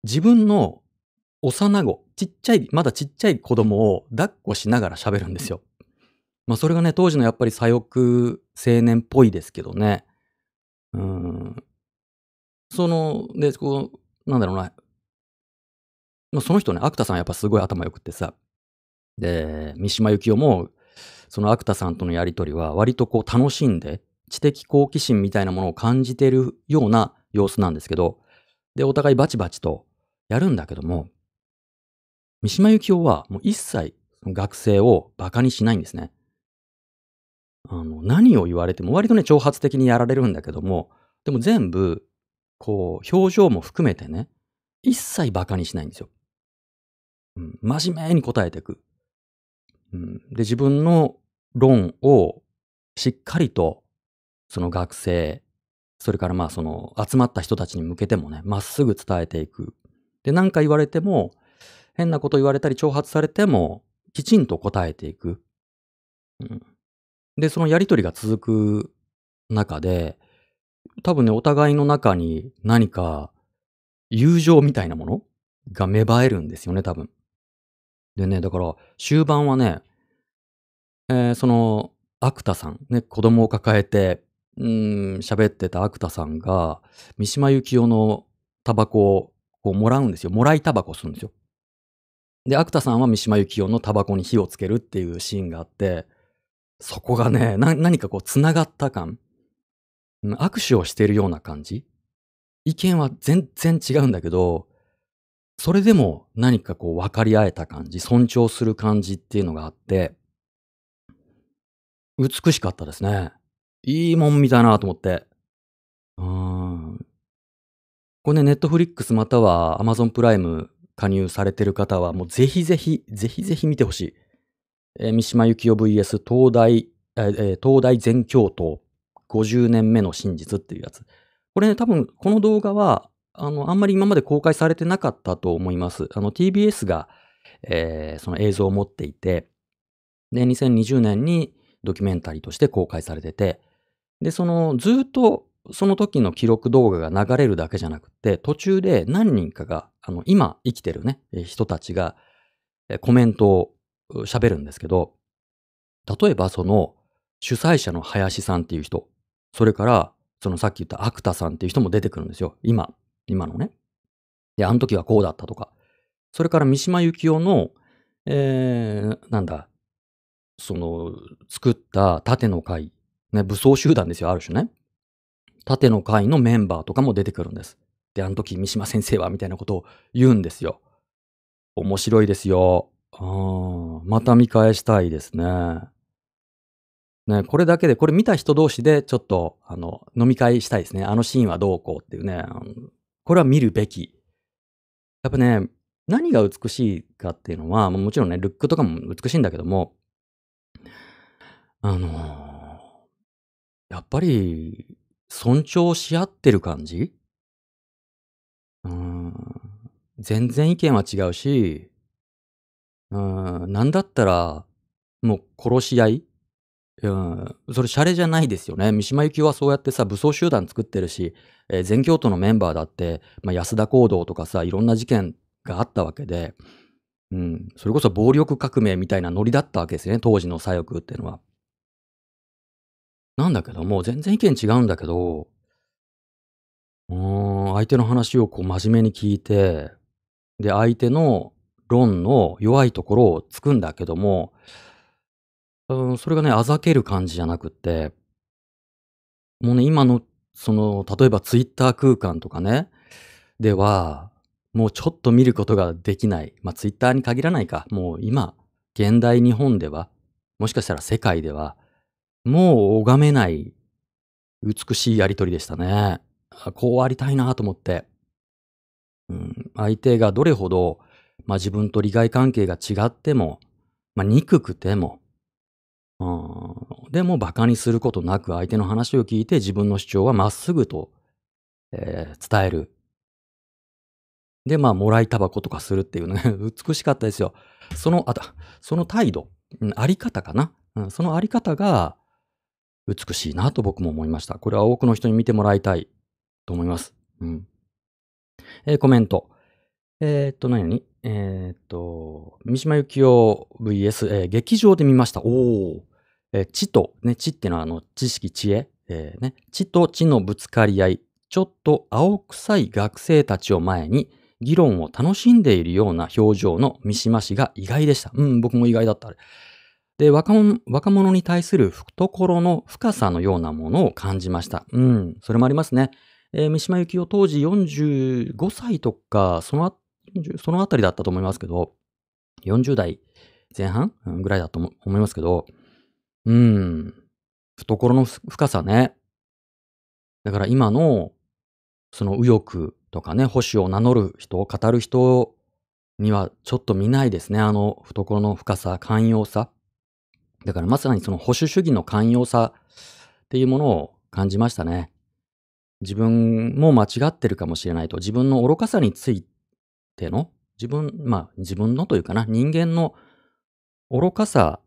自分の幼子、ちっちゃい、まだちっちゃい子供を抱っこしながら喋るんですよ。まあ、それがね、当時のやっぱり左翼青年っぽいですけどね。うん。その、で、こう、なんだろうな。まあ、その人ね、アクタさんやっぱすごい頭良くってさ。で、三島由紀夫も、そのアクタさんとのやりとりは割とこう楽しんで、知的好奇心みたいなものを感じているような様子なんですけど、で、お互いバチバチとやるんだけども、三島由紀夫はもう一切学生を馬鹿にしないんですね。あの、何を言われても割とね、挑発的にやられるんだけども、でも全部こう、表情も含めてね、一切馬鹿にしないんですよ。うん、真面目に答えていく。うん、で、自分の論をしっかりと、その学生、それからまあその集まった人たちに向けてもね、まっすぐ伝えていく。で、何か言われても、変なこと言われたり挑発されても、きちんと答えていく。うん、で、そのやりとりが続く中で、多分ね、お互いの中に何か友情みたいなものが芽生えるんですよね、多分。でね、だから終盤はね、えー、その、アクタさん、ね、子供を抱えて、うん、喋ってたアクタさんが、三島由紀夫のタバコをこうもらうんですよ。もらいタバコするんですよ。で、アクタさんは三島由紀夫のタバコに火をつけるっていうシーンがあって、そこがね、何かこう繋がった感。握手をしているような感じ意見は全然違うんだけど、それでも何かこう分かり合えた感じ、尊重する感じっていうのがあって、美しかったですね。いいもん見たなと思って。うん。これね、ネットフリックスまたはアマゾンプライム加入されてる方は、もうぜひぜひ、ぜひぜひ見てほしい。えー、三島由紀夫 VS 東大、えー、東大全教頭50年目の真実っていうやつ。これね、多分この動画は、あの、あんまり今まで公開されてなかったと思います。あの、TBS が、えー、その映像を持っていて、で、2020年にドキュメンタリーとして公開されてて、で、その、ずっとその時の記録動画が流れるだけじゃなくて、途中で何人かが、あの、今生きてるね、人たちが、コメントを喋るんですけど、例えばその、主催者の林さんっていう人、それから、そのさっき言ったアクタさんっていう人も出てくるんですよ。今、今のね。で、あの時はこうだったとか。それから三島由紀夫の、えー、なんだ、その、作った縦の会、ね、武装集団ですよ、ある種ね。縦の会のメンバーとかも出てくるんです。で、あの時三島先生はみたいなことを言うんですよ。面白いですよ。あまた見返したいですね。ね、これだけで、これ見た人同士でちょっと、あの、飲み会したいですね。あのシーンはどうこうっていうね。これは見るべき。やっぱね、何が美しいかっていうのは、もちろんね、ルックとかも美しいんだけども、あの、やっぱり、尊重し合ってる感じ？うん。全然意見は違うし、うん、なんだったら、もう殺し合い？うん、それシャレじゃないですよね。三島由紀夫はそうやってさ、武装集団作ってるし、えー全教徒のメンバーだって、まあ、安田講堂とかさ、いろんな事件があったわけで、うん、それこそ暴力革命みたいなノリだったわけですよね、当時の左翼っていうのは。なんだけども、全然意見違うんだけど、うーん、相手の話をこう真面目に聞いて、で、相手の論の弱いところを突くんだけども、うん、それがね、あざける感じじゃなくって、もうね、今の、その、例えばツイッター空間とかね、では、もうちょっと見ることができない。まあ、ツイッターに限らないか。もう今、現代日本では、もしかしたら世界では、もう拝めない美しいやりとりでしたね。こうありたいなと思って。うん、相手がどれほど、まあ、自分と利害関係が違っても、まあ、憎くても、うん、でも馬鹿にすることなく相手の話を聞いて自分の主張はまっすぐと、えー伝える。で、まあ、もらいタバコとかするっていうね、美しかったですよ。その、あた、その態度、あり方かな。うん、そのあり方が美しいなと僕も思いました。これは多くの人に見てもらいたいと思います。うん。えーコメント。えーっと、何？々えーっと、三島由紀夫 VS、えー劇場で見ました。おー。えー知と、ね、知ってのはあの、知識、知恵。えーね、知と知のぶつかり合い。ちょっと青臭い学生たちを前に、議論を楽しんでいるような表情の三島氏が意外でした。うん、僕も意外だった。で、若者に対する懐の深さのようなものを感じました。うん、それもありますね。えー三島由紀夫当時45歳とか、そのあそのあたりだったと思いますけど、40代前半？ぐらいだと思いますけど、うん、懐の深さね。だから今の、その右翼とかね、保守を名乗る人を、語る人にはちょっと見ないですね。あの懐の深さ、寛容さ。だからまさにその保守主義の寛容さっていうものを感じましたね。自分も間違ってるかもしれないと、自分の愚かさについての、自分、まあ自分のというかな、人間の愚かさ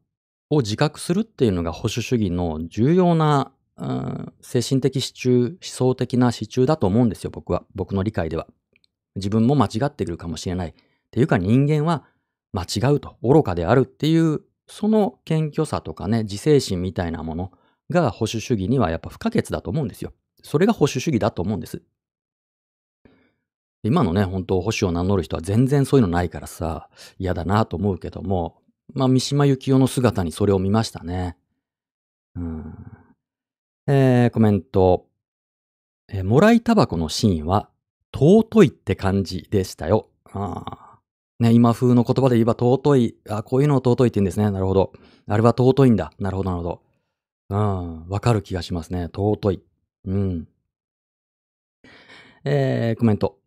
を自覚するっていうのが保守主義の重要な、うん精神的支柱、思想的な支柱だと思うんですよ、僕は。僕の理解では。自分も間違ってくるかもしれない。っていうか人間は間違うと、愚かであるっていう、その謙虚さとかね、自制心みたいなものが保守主義にはやっぱ不可欠だと思うんですよ。それが保守主義だと思うんです。今のね、本当保守を名乗る人は全然そういうのないからさ、嫌だなと思うけども、まあ、三島由紀夫の姿にそれを見ましたね。うん。えー、コメント。えーもらいタバコのシーンは、尊いって感じでしたよ。あーね、今風の言葉で言えば尊い。あ、こういうのを尊いって言うんですね。なるほど。あれは尊いんだ。なるほど、なるほど。うん、わかる気がしますね。尊い。うん。えー、コメント。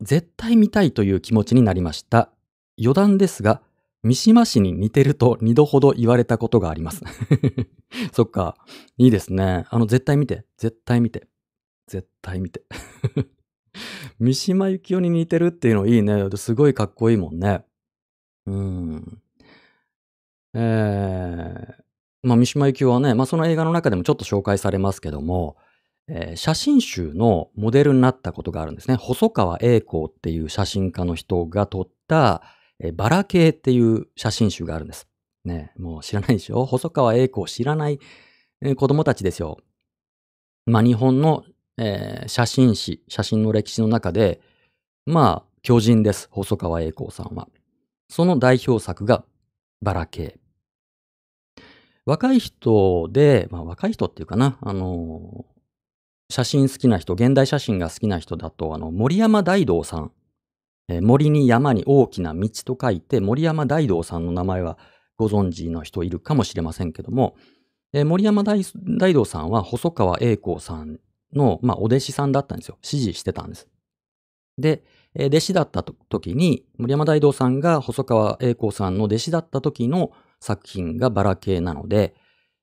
絶対見たいという気持ちになりました。余談ですが、三島氏に似てると二度ほど言われたことがあります。そっか。いいですね。あの、絶対見て。絶対見て。絶対見て。三島由紀夫に似てるっていうのいいね。すごいかっこいいもんね。うん。えー、まあ、三島由紀夫はね、まあ、その映画の中でもちょっと紹介されますけども、えー写真集のモデルになったことがあるんですね。細川栄光っていう写真家の人が撮った、えーバラ系っていう写真集があるんです。ね、もう知らないでしょ？細川栄光知らない、えー子供たちですよ。まあ、日本の、えー写真史、写真の歴史の中で、まあ、巨人です。細川栄光さんは。その代表作がバラ系。若い人で、まあ若い人っていうかな、あのー写真好きな人、現代写真が好きな人だと、あの、森山大道さん、えー森に山に大きな道と書いて、森山大道さんの名前はご存知の人いるかもしれませんけども、えー森山大大道さんは細川栄光さんの、まあ、お弟子さんだったんですよ。指示してたんです。で、え弟子だったと時に、森山大道さんが細川栄光さんの弟子だった時の作品がバラ系なので、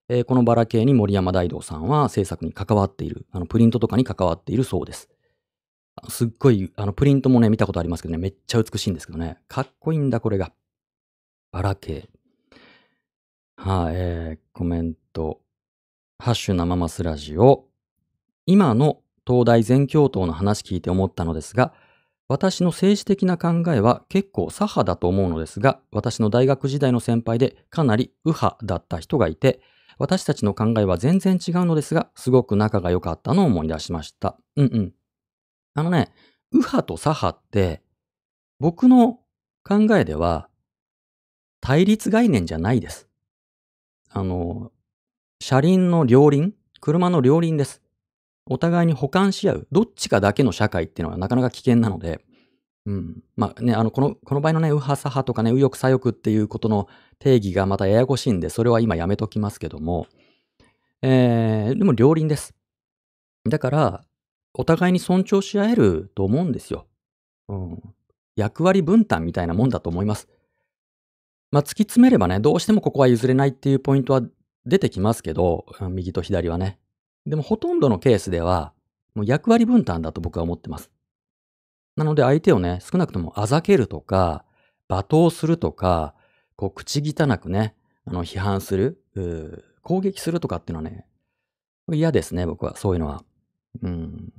えーこのバラ系に森山大道さんは制作に関わっている、あのプリントとかに関わっているそうです。すっごい、あのプリントもね、見たことありますけどね、めっちゃ美しいんですけどね、かっこいいんだ、これが。バラ系。はい、えー、コメント。ハッシュ生マスラジオ。今の東大全教頭の話聞いて思ったのですが、私の政治的な考えは結構左派だと思うのですが、私の大学時代の先輩でかなり右派だった人がいて、私たちの考えは全然違うのですが、すごく仲が良かったのを思い出しました。うんうん。あのね、右派と左派って、僕の考えでは、対立概念じゃないです。あの、車輪の両輪車の両輪です。お互いに補完し合う。どっちかだけの社会っていうのはなかなか危険なので、うん。まあね、あの、この、この場合のね、右派左派とかね、右翼左翼っていうことの定義がまたややこしいんで、それは今やめときますけども、えー、でも両輪です。だから、お互いに尊重し合えると思うんですよ。うん。役割分担みたいなもんだと思います。まあ、突き詰めればね、どうしてもここは譲れないっていうポイントは出てきますけど、右と左はね。でもほとんどのケースでは、もう役割分担だと僕は思ってます。なので相手をね、少なくともあざけるとか、罵倒するとか、こう口汚くね、あの批判する、攻撃するとかっていうのはね、嫌ですね、僕は、そういうのは。うん。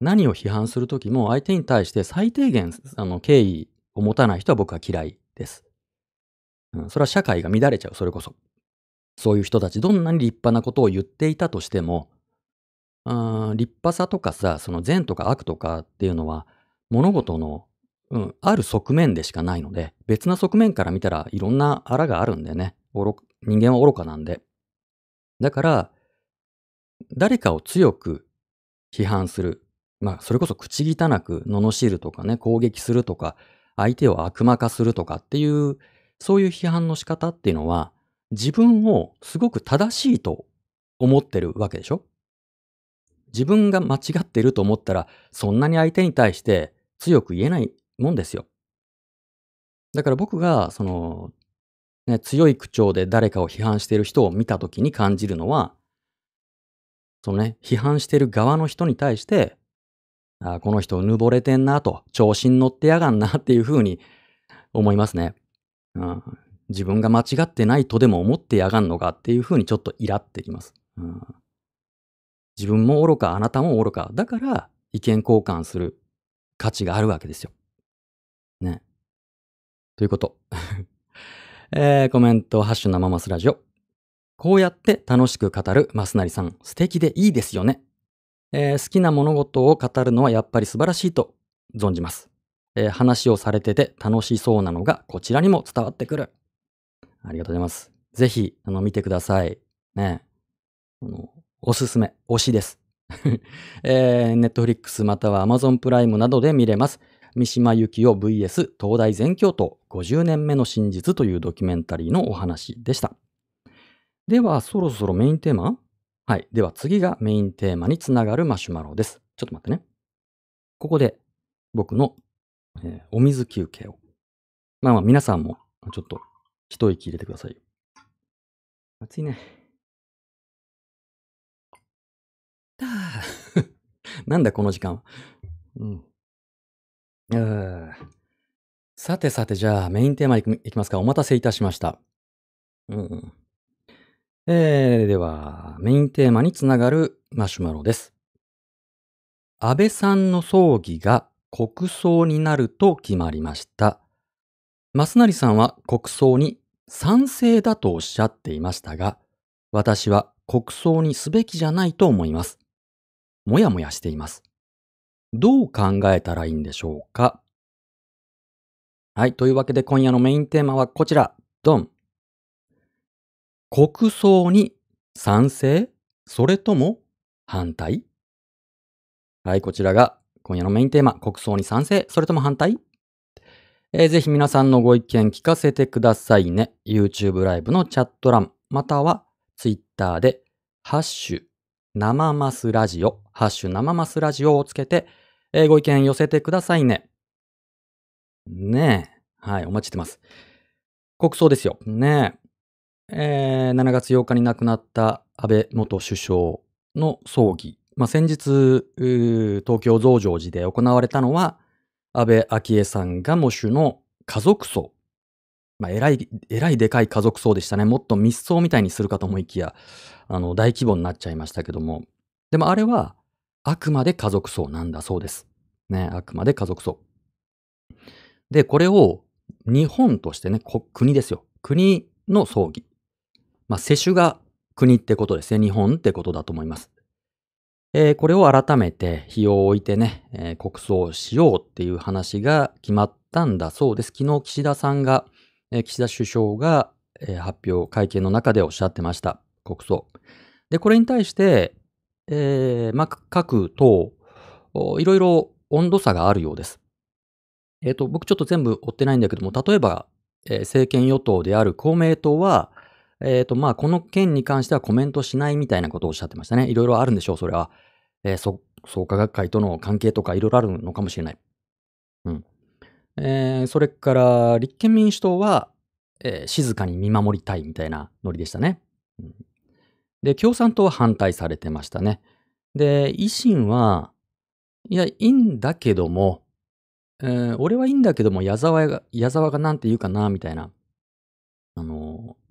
何を批判するときも相手に対して最低限、あの、敬意を持たない人は僕は嫌いです。うん、それは社会が乱れちゃう、それこそ。そういう人たち、どんなに立派なことを言っていたとしても、あー立派さとかさ、その善とか悪とかっていうのは、物事の、うん、ある側面でしかないので、別な側面から見たらいろんなあらがあるんでね、人間は愚かなんで。だから、誰かを強く批判する。まあ、それこそ口汚く罵るとかね、攻撃するとか、相手を悪魔化するとかっていう、そういう批判の仕方っていうのは、自分をすごく正しいと思ってるわけでしょ？自分が間違ってると思ったら、そんなに相手に対して強く言えないもんですよ。だから僕が、その、ね、強い口調で誰かを批判している人を見たときに感じるのは、そのね、批判してる側の人に対して、あこの人うぬぼれてんなと、調子に乗ってやがんなっていうふうに思いますね。うん、自分が間違ってないとでも思ってやがんのかっていうふうにちょっとイラってきます。うん、自分も愚か、あなたも愚か。だから意見交換する価値があるわけですよ。ね。ということ。えー、コメント、ハッシュ生マスラジオ。こうやって楽しく語るマスナリさん、素敵でいいですよね。えー好きな物事を語るのはやっぱり素晴らしいと存じます。えー話をされてて楽しそうなのがこちらにも伝わってくる。ありがとうございます。ぜひ、あの、見てください。ね。あのおすすめ、推しです。えー、ネットフリックスまたは Amazon プライムなどで見れます。三島由紀夫 VS 東大全教頭50年目の真実というドキュメンタリーのお話でした。では、そろそろメインテーマ？はい。では次がメインテーマにつながるマシュマロです。ちょっと待ってね。ここで僕の、えーお水休憩を。まあまあ皆さんもちょっと一息入れてくださいよ。暑いね。だー なんだこの時間は。うん。さてさて、じゃあメインテーマいきますか。お待たせいたしました。うんうん。えー、では、メインテーマにつながるマシュマロです。安倍さんの葬儀が国葬になると決まりました。増成さんは国葬に賛成だとおっしゃっていましたが、私は国葬にすべきじゃないと思います。もやもやしています。どう考えたらいいんでしょうか？はい。というわけで今夜のメインテーマはこちら。ドン。国葬に賛成？それとも反対？はい。こちらが今夜のメインテーマ。国葬に賛成？それとも反対？えーぜひ皆さんのご意見聞かせてくださいね。YouTube ライブのチャット欄、または Twitter で、ハッシュ、生マスラジオ、ハッシュ生マスラジオをつけて、えーご意見寄せてくださいね。ねえ。はい、お待ちしてます。国葬ですよ。ねえ。えー7月8日に亡くなった安倍元首相の葬儀。まあ、先日、東京増上寺で行われたのは、安倍昭恵さんが喪主の家族葬。まあ、えらい、えらいでかい家族葬でしたね。もっと密葬みたいにするかと思いきや、あの、大規模になっちゃいましたけども。でもあれは、あくまで家族葬なんだそうです。ね、あくまで家族葬。で、これを日本としてね、国ですよ。国の葬儀。まあ、世襲が国ってことですね。日本ってことだと思います。えーこれを改めて日を置いてね、えー国葬しようっていう話が決まったんだそうです。昨日岸田さんが、えー岸田首相が、えー発表、会見の中でおっしゃってました。国葬。で、これに対して、えーまあ、各党、いろいろ温度差があるようです。えっ、と、僕ちょっと全部追ってないんだけども、例えば、えー政権与党である公明党は、えっ、と、まあ、この件に関してはコメントしないみたいなことをおっしゃってましたね。いろいろあるんでしょう、それは。えー創価学会との関係とかいろいろあるのかもしれない。うん。えーそれから、立憲民主党は、えー静かに見守りたいみたいなノリでしたね。うんで、共産党は反対されてましたね。で、維新は、いや、いいんだけども、えー俺はいいんだけども、矢沢が、矢沢がなんて言うかな、みたいな。あの、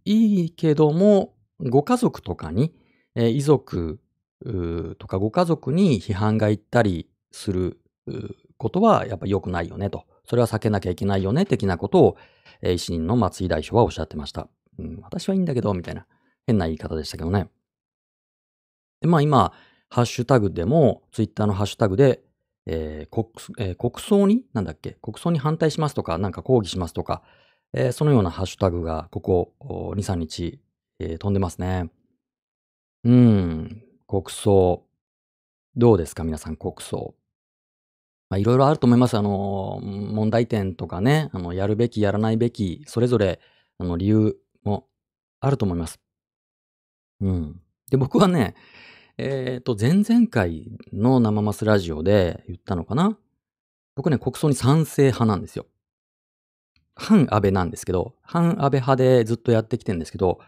いいけども、ご家族とかに、えー遺族とかご家族に批判がいったりすることはやっぱり良くないよねと。それは避けなきゃいけないよね、的なことを、えー維新の松井代表はおっしゃってました。うん、私はいいんだけど、みたいな変な言い方でしたけどね。で、まあ今、ハッシュタグでも、ツイッターのハッシュタグで、えー国えー国葬に、なんだっけ、国葬に反対しますとか、なんか抗議しますとか、えーそのようなハッシュタグがここ2、3日、えー飛んでますね。うん、国葬。どうですか皆さん、国葬。いろいろあると思います。あの、問題点とかね、あの、やるべき、やらないべき、それぞれ、あの、理由もあると思います。うん。で、僕はね、えっ、と、前々回の生マスラジオで言ったのかな僕ね、国葬に賛成派なんですよ。反安倍なんですけど、反安倍派でずっとやってきてるんですけど、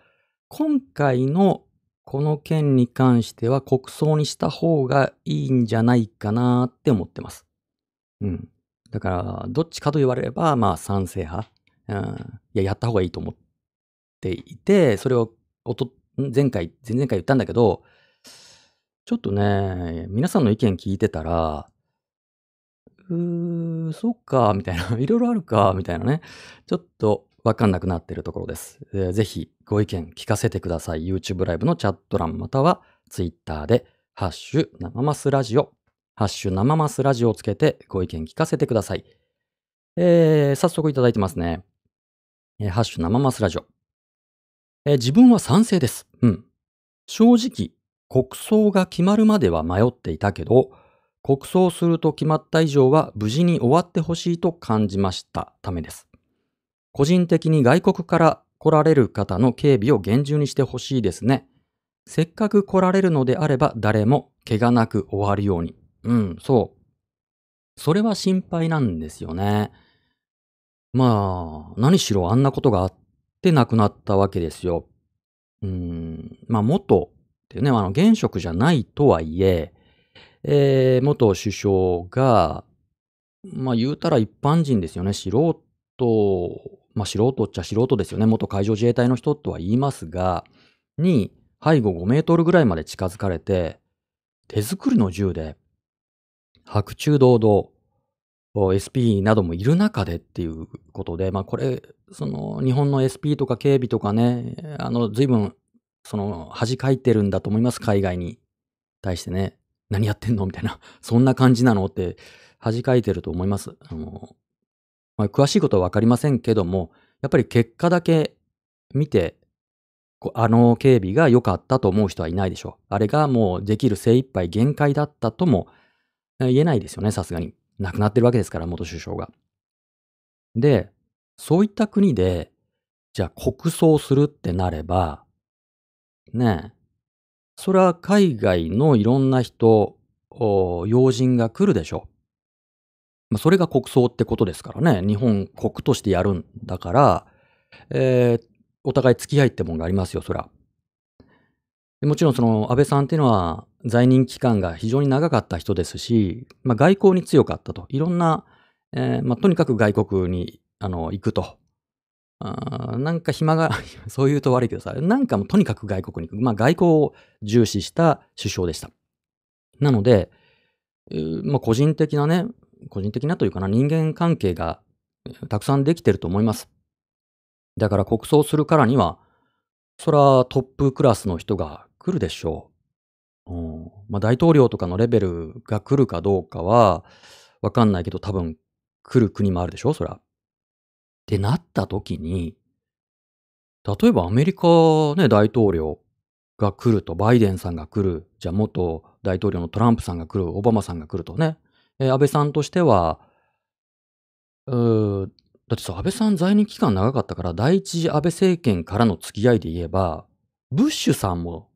今回のこの件に関しては国葬にした方がいいんじゃないかなって思ってます。うん。だから、どっちかと言われれば、まあ賛成派。うん。いや、やった方がいいと思っていて、それをおと、前回、前々回言ったんだけど、ちょっとね、皆さんの意見聞いてたら、うー、そっか、みたいな、いろいろあるか、みたいなね、ちょっとわかんなくなってるところです。えーぜひご意見聞かせてください。YouTube ライブのチャット欄または Twitter で、ハッシュ生マスラジオ、ハッシュ生マスラジオをつけてご意見聞かせてください。えー早速いただいてますね。えーハッシュ生マスラジオ。えー自分は賛成です。うん。正直、国葬が決まるまでは迷っていたけど、国葬すると決まった以上は無事に終わってほしいと感じましたためです。個人的に外国から来られる方の警備を厳重にしてほしいですね。せっかく来られるのであれば誰も怪我なく終わるように。うん、そう。それは心配なんですよね。まあ、何しろあんなことがあって亡くなったわけですよ。うん、まあ元っていうね、あの現職じゃないとはいえ、えー元首相が、まあ言うたら一般人ですよね。素人、まあ素人っちゃ素人ですよね。元海上自衛隊の人とは言いますが、に背後5メートルぐらいまで近づかれて、手作りの銃で、白昼堂々、SP などもいる中でっていうことで、まあこれ、その日本の SP とか警備とかね、あの随分その恥かいてるんだと思います、海外に対してね。何やってんの？みたいな。そんな感じなの？って恥かいてると思います。あの、まあ、詳しいことはわかりませんけども、やっぱり結果だけ見て、あの警備が良かったと思う人はいないでしょう。あれがもうできる精一杯限界だったとも言えないですよね、さすがに。亡くなってるわけですから、元首相が。で、そういった国で、じゃあ国葬するってなれば、ねえ、それは海外のいろんな人、要人が来るでしょう。まあ、それが国葬ってことですからね。日本国としてやるんだから、えーお互い付き合いってもんがありますよ、そら。もちろんその安倍さんっていうのは在任期間が非常に長かった人ですし、まあ、外交に強かったと。いろんな、えー、まあ、とにかく外国にあの行くと。あなんか暇が そう言うと悪いけどさ、なんかもうとにかく外国に行く。まあ外交を重視した首相でした。なので、まあ個人的なね、個人的なというかな、人間関係がたくさんできてると思います。だから国葬するからには、そらトップクラスの人が来るでしょう。うんまあ、大統領とかのレベルが来るかどうかはわかんないけど多分来る国もあるでしょうそら。ってなった時に、例えばアメリカね、大統領が来ると、バイデンさんが来る、じゃあ元大統領のトランプさんが来る、オバマさんが来るとね、えー、安倍さんとしては、うーだってさ、安倍さん在任期間長かったから、第一次安倍政権からの付き合いで言えば、ブッシュさんも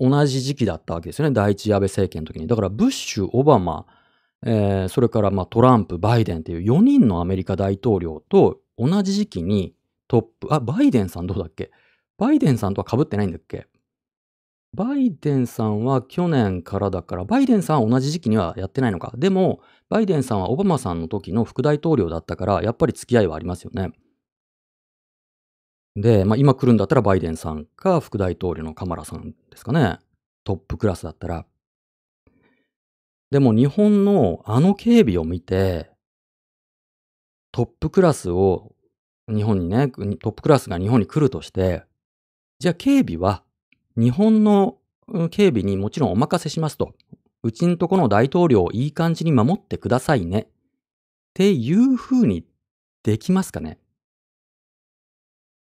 同じ時期だったわけですよね、第一次安倍政権の時に。だから、ブッシュ、オバマ、えー、それからまあトランプ、バイデンっていう4人のアメリカ大統領と同じ時期にトップ、あ、バイデンさんどうだっけ？バイデンさんとは被ってないんだっけ？バイデンさんは去年からだから、バイデンさんは同じ時期にはやってないのか。でも、バイデンさんはオバマさんの時の副大統領だったから、やっぱり付き合いはありますよね。で、まあ、今来るんだったらバイデンさんか副大統領のカマラさんですかね。トップクラスだったら。でも日本のあの警備を見て、トップクラスを日本にね、トップクラスが日本に来るとして、じゃあ警備は日本の警備にもちろんお任せしますと。うちんとこの大統領をいい感じに守ってくださいね。っていう風にできますかね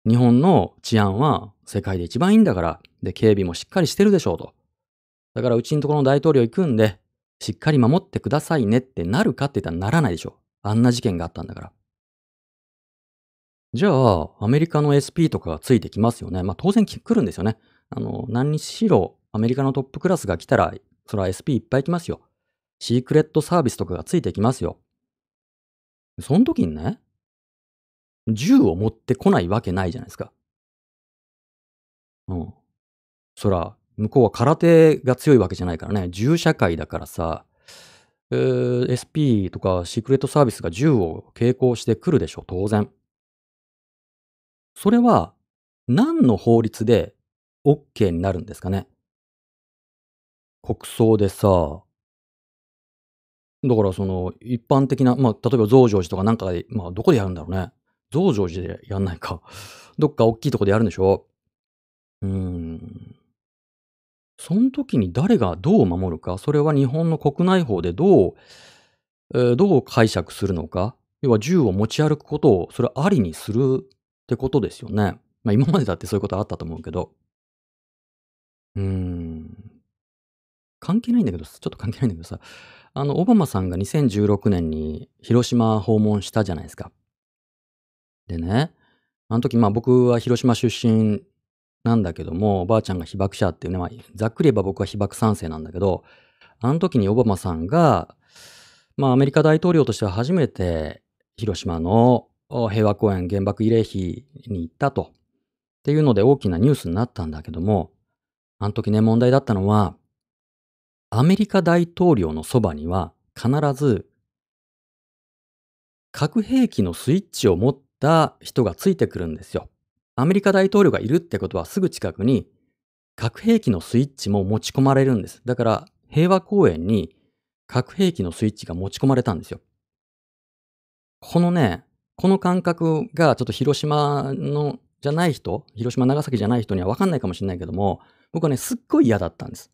日本の治安は世界で一番いいんだから、で、警備もしっかりしてるでしょうと。だからうちんとこの大統領行くんで、しっかり守ってくださいねってなるかって言ったらならないでしょう。あんな事件があったんだから。じゃあ、アメリカの SP とかがついてきますよね。まあ当然来るんですよね。あの、何にしろアメリカのトップクラスが来たら、それは SP いっぱい来ますよ。シークレットサービスとかがついてきますよ。その時にね、銃を持ってこないわけないじゃないですか。うん。そら、向こうは空手が強いわけじゃないからね、銃社会だからさ、えー、SP とかシークレットサービスが銃を携行してくるでしょ、当然。それは何の法律で OK になるんですかね？国葬でさ、だからその一般的な、まあ例えば増上寺とかなんかで、まあどこでやるんだろうね。増上寺でやんないか。どっか大きいとこでやるんでしょ？うーん。その時に誰がどう守るか、それは日本の国内法でどう、えー、どう解釈するのか、要は銃を持ち歩くことをそれはありにするってことですよね。まあ今までだってそういうことあったと思うけど。うーん。関係ないんだけど、ちょっと関係ないんだけどさ、あの、オバマさんが2016年に広島訪問したじゃないですか。でね、あの時まあ僕は広島出身なんだけども、おばあちゃんが被爆者っていうね、まあ、ざっくり言えば僕は被爆賛成なんだけど、あの時にオバマさんが、まあ、アメリカ大統領としては初めて広島の平和公園原爆慰霊碑に行ったと。っていうので大きなニュースになったんだけども、あの時ね、問題だったのは、アメリカ大統領のそばには必ず核兵器のスイッチを持った人がついてくるんですよ。アメリカ大統領がいるってことはすぐ近くに核兵器のスイッチも持ち込まれるんです。だから平和公園に核兵器のスイッチが持ち込まれたんですよ。このね、この感覚がちょっと広島のじゃない人、広島長崎じゃない人には分かんないかもしれないけども、僕はね、すっごい嫌だったんです。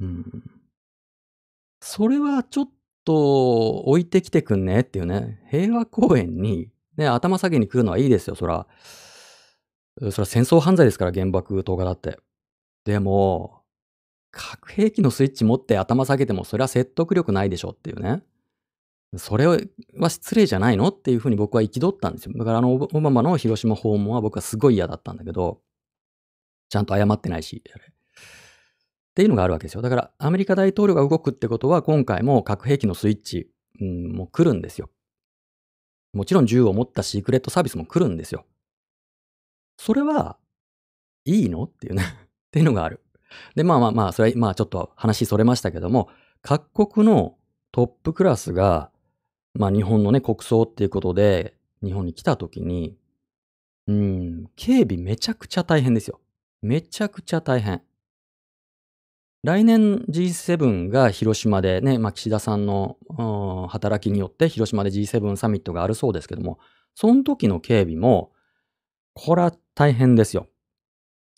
うん。それはちょっと置いてきてくんねっていうね、平和公園にね、頭下げに来るのはいいですよ、そら。それは戦争犯罪ですから、原爆投下だって。でも、核兵器のスイッチ持って頭下げても、それは説得力ないでしょっていうね。それは失礼じゃないの？っていうふうに僕は憤ったんですよ。だからあの、オバマの広島訪問は僕はすごい嫌だったんだけど、ちゃんと謝ってないし、っていうのがあるわけですよ。だからアメリカ大統領が動くってことは、今回も核兵器のスイッチ、うん、もう来るんですよ。もちろん銃を持ったシークレットサービスも来るんですよ。それは、いいの？っていうね っていうのがある。で、まあまあまあ、それは、まあちょっと話それましたけども、各国のトップクラスが、まあ日本のね、国葬っていうことで、日本に来た時に、うん、警備めちゃくちゃ大変ですよ。めちゃくちゃ大変。来年 G7 が広島でね、まあ、岸田さんの、働きによって広島で G7 サミットがあるそうですけども、その時の警備も、これは大変ですよ。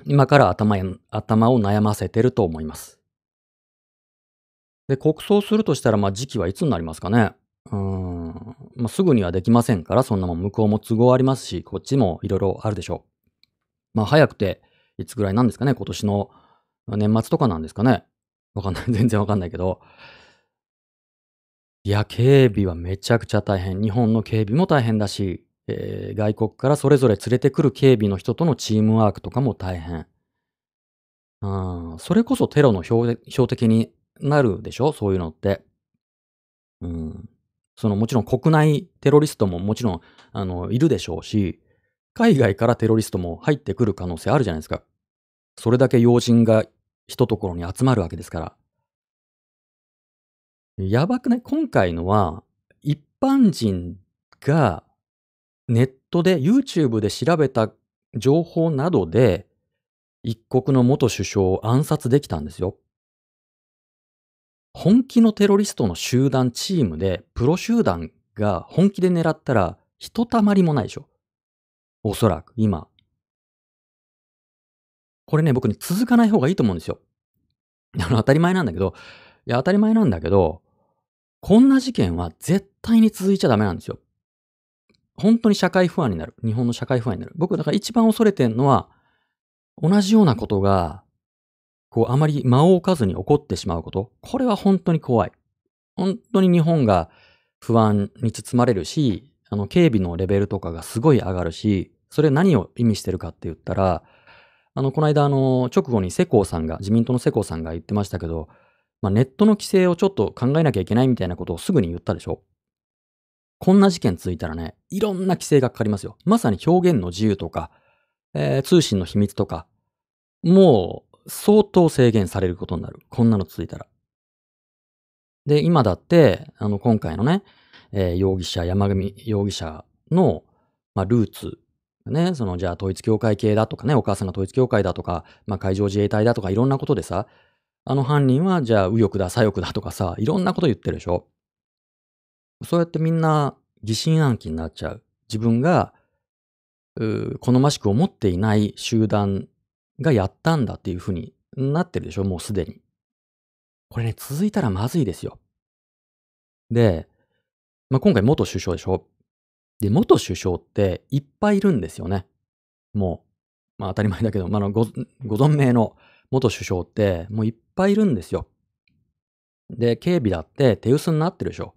今から頭頭を悩ませてると思います。で、国葬するとしたら、まあ、時期はいつになりますかね？うん、まあ、すぐにはできませんから、そんなもん向こうも都合ありますし、こっちもいろいろあるでしょう。まあ、早くて、いつぐらいなんですかね、今年の年末とかなんですかね。わかんない。全然わかんないけど。いや、警備はめちゃくちゃ大変。日本の警備も大変だし、えー、外国からそれぞれ連れてくる警備の人とのチームワークとかも大変。うん、それこそテロの標的になるでしょそういうのって。うん。そのもちろん国内テロリストももちろん、あの、いるでしょうし、海外からテロリストも入ってくる可能性あるじゃないですか。それだけ要人が一ところに集まるわけですから。やばくない？今回のは、一般人がネットで YouTube で調べた情報などで、一国の元首相を暗殺できたんですよ。本気のテロリストの集団チームで、プロ集団が本気で狙ったら、ひとたまりもないでしょ。おそらく、今。これね、僕に続かない方がいいと思うんですよ。あの、当たり前なんだけど、いや、当たり前なんだけど、こんな事件は絶対に続いちゃダメなんですよ。本当に社会不安になる。日本の社会不安になる。僕、だから一番恐れてんのは、同じようなことが、こう、あまり間を置かずに起こってしまうこと。これは本当に怖い。本当に日本が不安に包まれるし、あの、警備のレベルとかがすごい上がるし、それ何を意味してるかって言ったら、あの、この間、あの、直後に世耕さんが、自民党の世耕さんが言ってましたけど、まあ、ネットの規制をちょっと考えなきゃいけないみたいなことをすぐに言ったでしょこんな事件続いたらね、いろんな規制がかかりますよ。まさに表現の自由とか、えー、通信の秘密とか、もう相当制限されることになる。こんなの続いたら。で、今だって、あの、今回のね、えー、容疑者、山上容疑者の、まあ、ルーツね、そのじゃあ統一教会系だとかね、お母さんが統一教会だとか、まあ海上自衛隊だとかいろんなことでさ、あの犯人はじゃあ右翼だ、左翼だとかさ、いろんなこと言ってるでしょ。そうやってみんな疑心暗鬼になっちゃう。自分がう、好ましく思っていない集団がやったんだっていうふうになってるでしょ、もうすでに。これね、続いたらまずいですよ。で、まあ、今回元首相でしょ？で、元首相っていっぱいいるんですよね。もう、まあ当たり前だけど、まあ、ごご存命の元首相ってもういっぱいいるんですよ。で、警備だって手薄になってるでしょ。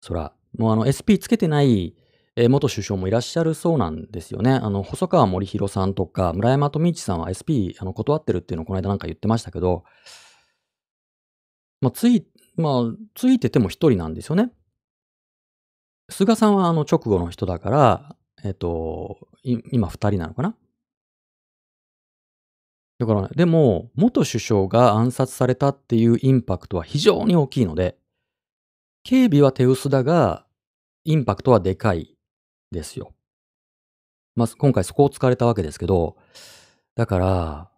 そら、もうあの SP つけてないえ元首相もいらっしゃるそうなんですよね。あの、細川森弘さんとか村山富一さんは SP あの断ってるっていうのをこの間なんか言ってましたけど、まあ、つい、まあ、ついてても一人なんですよね。菅さんはあの直後の人だから、えっと、今二人なのかなだから、ね、でも、元首相が暗殺されたっていうインパクトは非常に大きいので、警備は手薄だが、インパクトはでかいですよ。まあ、今回そこを突かれたわけですけど、だから、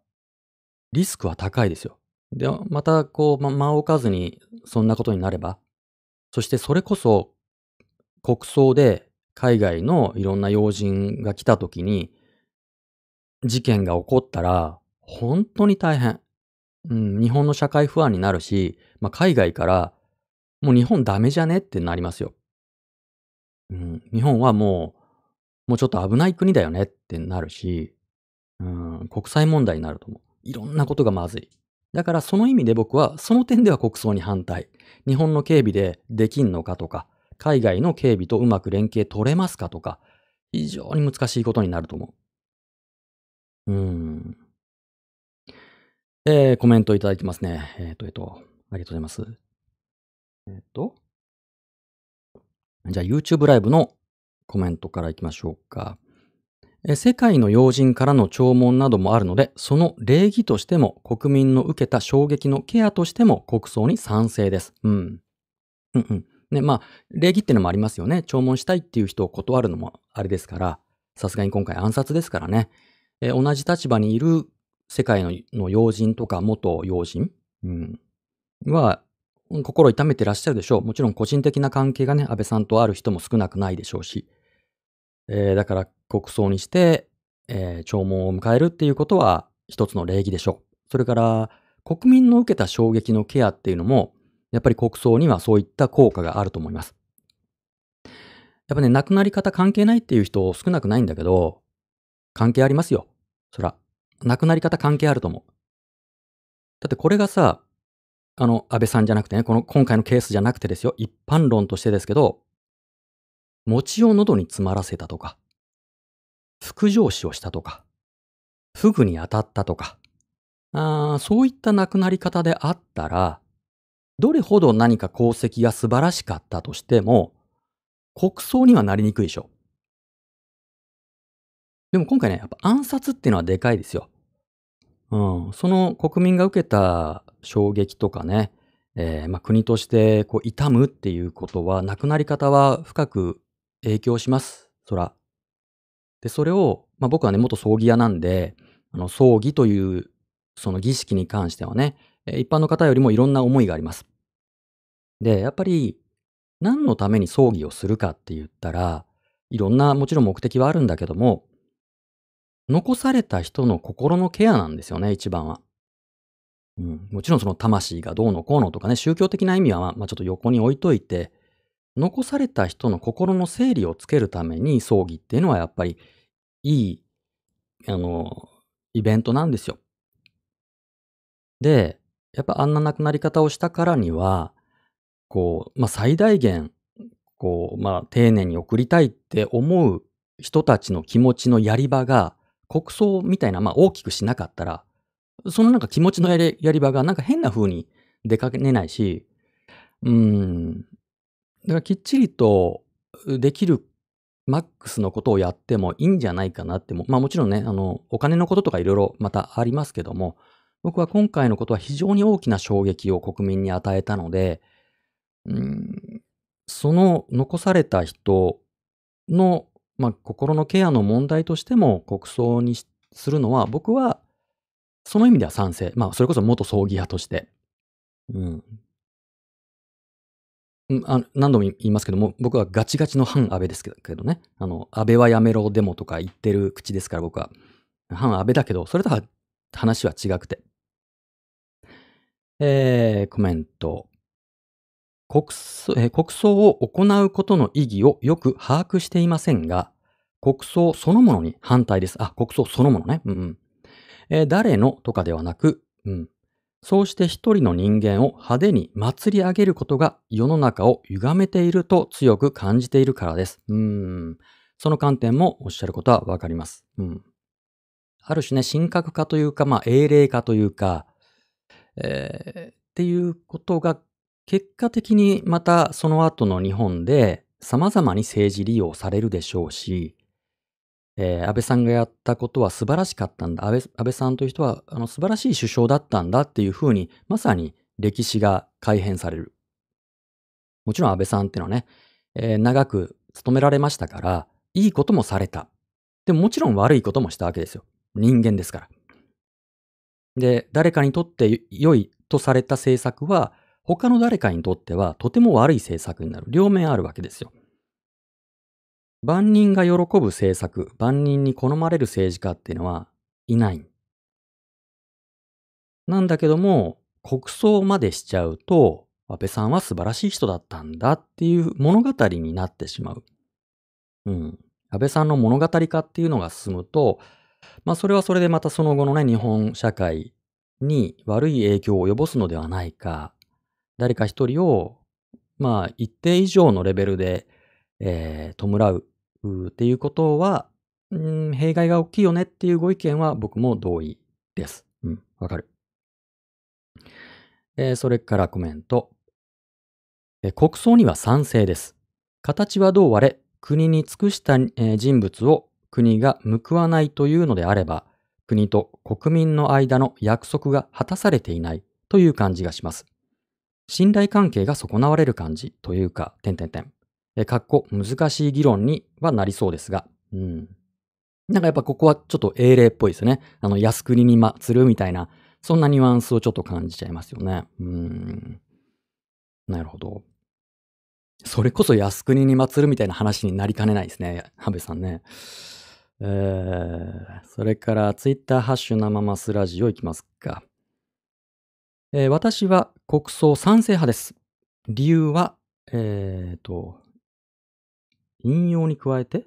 リスクは高いですよ。で、また、こう、ま、間を置かずにそんなことになれば、そしてそれこそ国葬で海外のいろんな要人が来た時に、事件が起こったら、本当に大変。うん、日本の社会不安になるし、まあ、海外から、もう日本ダメじゃねってなりますよ。うん、日本はもう、もうちょっと危ない国だよねってなるし、うん、国際問題になると思う。いろんなことがまずい。だからその意味で僕は、その点では国葬に反対。日本の警備でできんのかとか、海外の警備とうまく連携取れますかとか、非常に難しいことになると思う。うん。えー、コメントいただいてますね。えっ、ー、と、えっ、ー、と、ありがとうございます。えっ、ー、と、じゃあ YouTube ライブのコメントからいきましょうか。世界の要人からの弔問などもあるので、その礼儀としても国民の受けた衝撃のケアとしても国葬に賛成です。うん。うんうん。ね、まあ、礼儀ってのもありますよね。弔問したいっていう人を断るのもあれですから、さすがに今回暗殺ですからね。え同じ立場にいる世界のの要人とか元要人、うん、は、心痛めてらっしゃるでしょう。もちろん個人的な関係がね、安倍さんとある人も少なくないでしょうし。えー、だから国葬にして、えー、弔問を迎えるっていうことは一つの礼儀でしょう。それから国民の受けた衝撃のケアっていうのも、やっぱり国葬にはそういった効果があると思います。やっぱね、亡くなり方関係ないっていう人少なくないんだけど、関係ありますよ。そら、亡くなり方関係あると思う。だってこれがさ、あの、安倍さんじゃなくてね、この今回のケースじゃなくてですよ、一般論としてですけど、餅を喉に詰まらせたとか、副上司をしたとか、フグに当たったとか、あそういった亡くなり方であったら、どれほど何か功績が素晴らしかったとしても、国葬にはなりにくいでしょ。でも今回ね、やっぱ暗殺っていうのはでかいですよ。うん。その国民が受けた衝撃とかね、えー、まあ、国としてこう痛むっていうことは、亡くなり方は深く影響します。そら。で、それを、まあ、僕はね、元葬儀屋なんで、あの、葬儀というその儀式に関してはね、一般の方よりもいろんな思いがあります。で、やっぱり、何のために葬儀をするかって言ったら、いろんなもちろん目的はあるんだけども、残された人の心のケアなんですよね、一番は。うん、もちろんその魂がどうのこうのとかね、宗教的な意味は、まあ、ちょっと横に置いといて、残された人の心の整理をつけるために葬儀っていうのはやっぱりいい、あの、イベントなんですよ。で、やっぱあんな亡くなり方をしたからには、こう、まあ、最大限、こう、まあ、丁寧に送りたいって思う人たちの気持ちのやり場が、国葬みたいな、まあ、大きくしなかったら、そのなんか気持ちのやりやり場がなんか変な風に出かけねないし、うん、だからきっちりとできるマックスのことをやってもいいんじゃないかなっても、まあもちろんね、あの、お金のこととかいろいろまたありますけども、僕は今回のことは非常に大きな衝撃を国民に与えたので、うん、その残された人の、まあ、心のケアの問題としても国葬にするのは僕はその意味では賛成。まあそれこそ元葬儀屋として。うん。あ何度も言いますけども、僕はガチガチの反安倍ですけどね。あの、安倍はやめろデモとか言ってる口ですから僕は。反安倍だけど、それとは話は違くて。えー、コメント。国葬えー、国葬を行うことの意義をよく把握していませんが、国葬そのものに反対です。あ、国葬そのものね。うん、うん。えー、誰の？とかではなく、うん。そうして一人の人間を派手に祭り上げることが世の中を歪めていると強く感じているからです。うん。その観点もおっしゃることはわかります。うん。ある種ね、神格化というか、まあ、英霊化というか、えー、っていうことが結果的にまたその後の日本で様々に政治利用されるでしょうし、えー、安倍さんがやったことは素晴らしかったんだ。安倍安倍さんという人はあの素晴らしい首相だったんだっていうふうに、まさに歴史が改変される。もちろん安倍さんっていうのはね、えー、長く務められましたから、いいこともされた。でももちろん悪いこともしたわけですよ。人間ですから。で、誰かにとって良いとされた政策は、他の誰かにとってはとても悪い政策になる。両面あるわけですよ。万人が喜ぶ政策、万人に好まれる政治家っていうのはいない。なんだけども、国葬までしちゃうと、安倍さんは素晴らしい人だったんだっていう物語になってしまう。うん。安倍さんの物語化っていうのが進むと、まあそれはそれでまたその後のね、日本社会に悪い影響を及ぼすのではないか。誰か一人を、まあ一定以上のレベルで、えー、弔うっていうことは、うん、弊害が大きいよねっていうご意見は僕も同意です。うん、わかる。えー、それからコメント、えー、国葬には賛成です。形はどうあれ、国に尽くした、えー、人物を国が報わないというのであれば、国と国民の間の約束が果たされていないという感じがします。信頼関係が損なわれる感じというか、点々点。え、かっこ難しい議論にはなりそうですが、うん。なんかやっぱここはちょっと英霊っぽいですね。あの、靖国に祭るみたいな、そんなニュアンスをちょっと感じちゃいますよね。うん。なるほど。それこそ靖国に祀るみたいな話になりかねないですね。ハベさんね。えー、それからツイッターハッシュ生マスラジオいきますか。えー、私は国葬賛成派です。理由は、えーと、引用に加えて、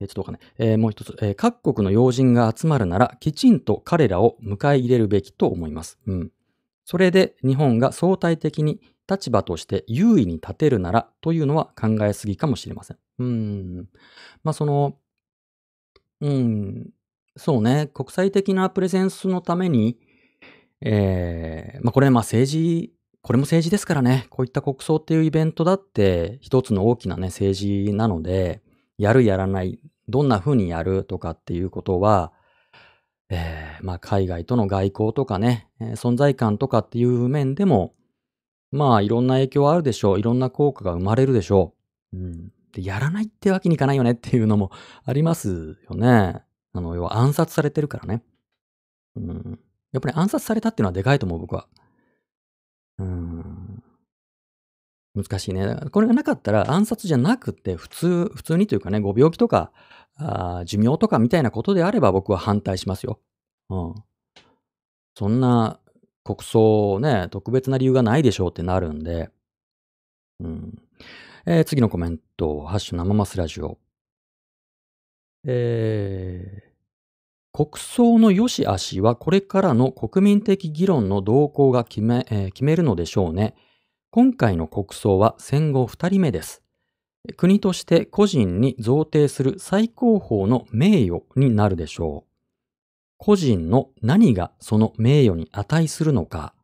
え、ちょっとわかんない。えー、もう一つ、えー、各国の要人が集まるなら、きちんと彼らを迎え入れるべきと思います。うん。それで日本が相対的に立場として優位に立てるならというのは考えすぎかもしれません。うん。まあ、その、うん、そうね、国際的なプレゼンスのために、えー、まあ、これ、ま、政治、これも政治ですからね、こういった国葬っていうイベントだって、一つの大きなね、政治なので、やるやらない、どんな風にやるとかっていうことは、えー、まあ、海外との外交とかね、存在感とかっていう面でも、まあ、いろんな影響はあるでしょう。いろんな効果が生まれるでしょう。うん。で、やらないってわけにいかないよねっていうのも ありますよね。あの、要は暗殺されてるからね。うん。やっぱり暗殺されたっていうのはでかいと思う、僕は。うん。難しいね。これがなかったら暗殺じゃなくて、普通、普通にというかね、ご病気とか、あ寿命とかみたいなことであれば僕は反対しますよ。うん。そんな国葬ね、特別な理由がないでしょうってなるんで。うん。えー、次のコメント、ハッシュ生マスラジオ。えー、国葬の良し悪しはこれからの国民的議論の動向が決め,、えー、決めるのでしょうね。今回の国葬は戦後2人目です。国として個人に贈呈する最高峰の名誉になるでしょう。個人の何がその名誉に値するのか、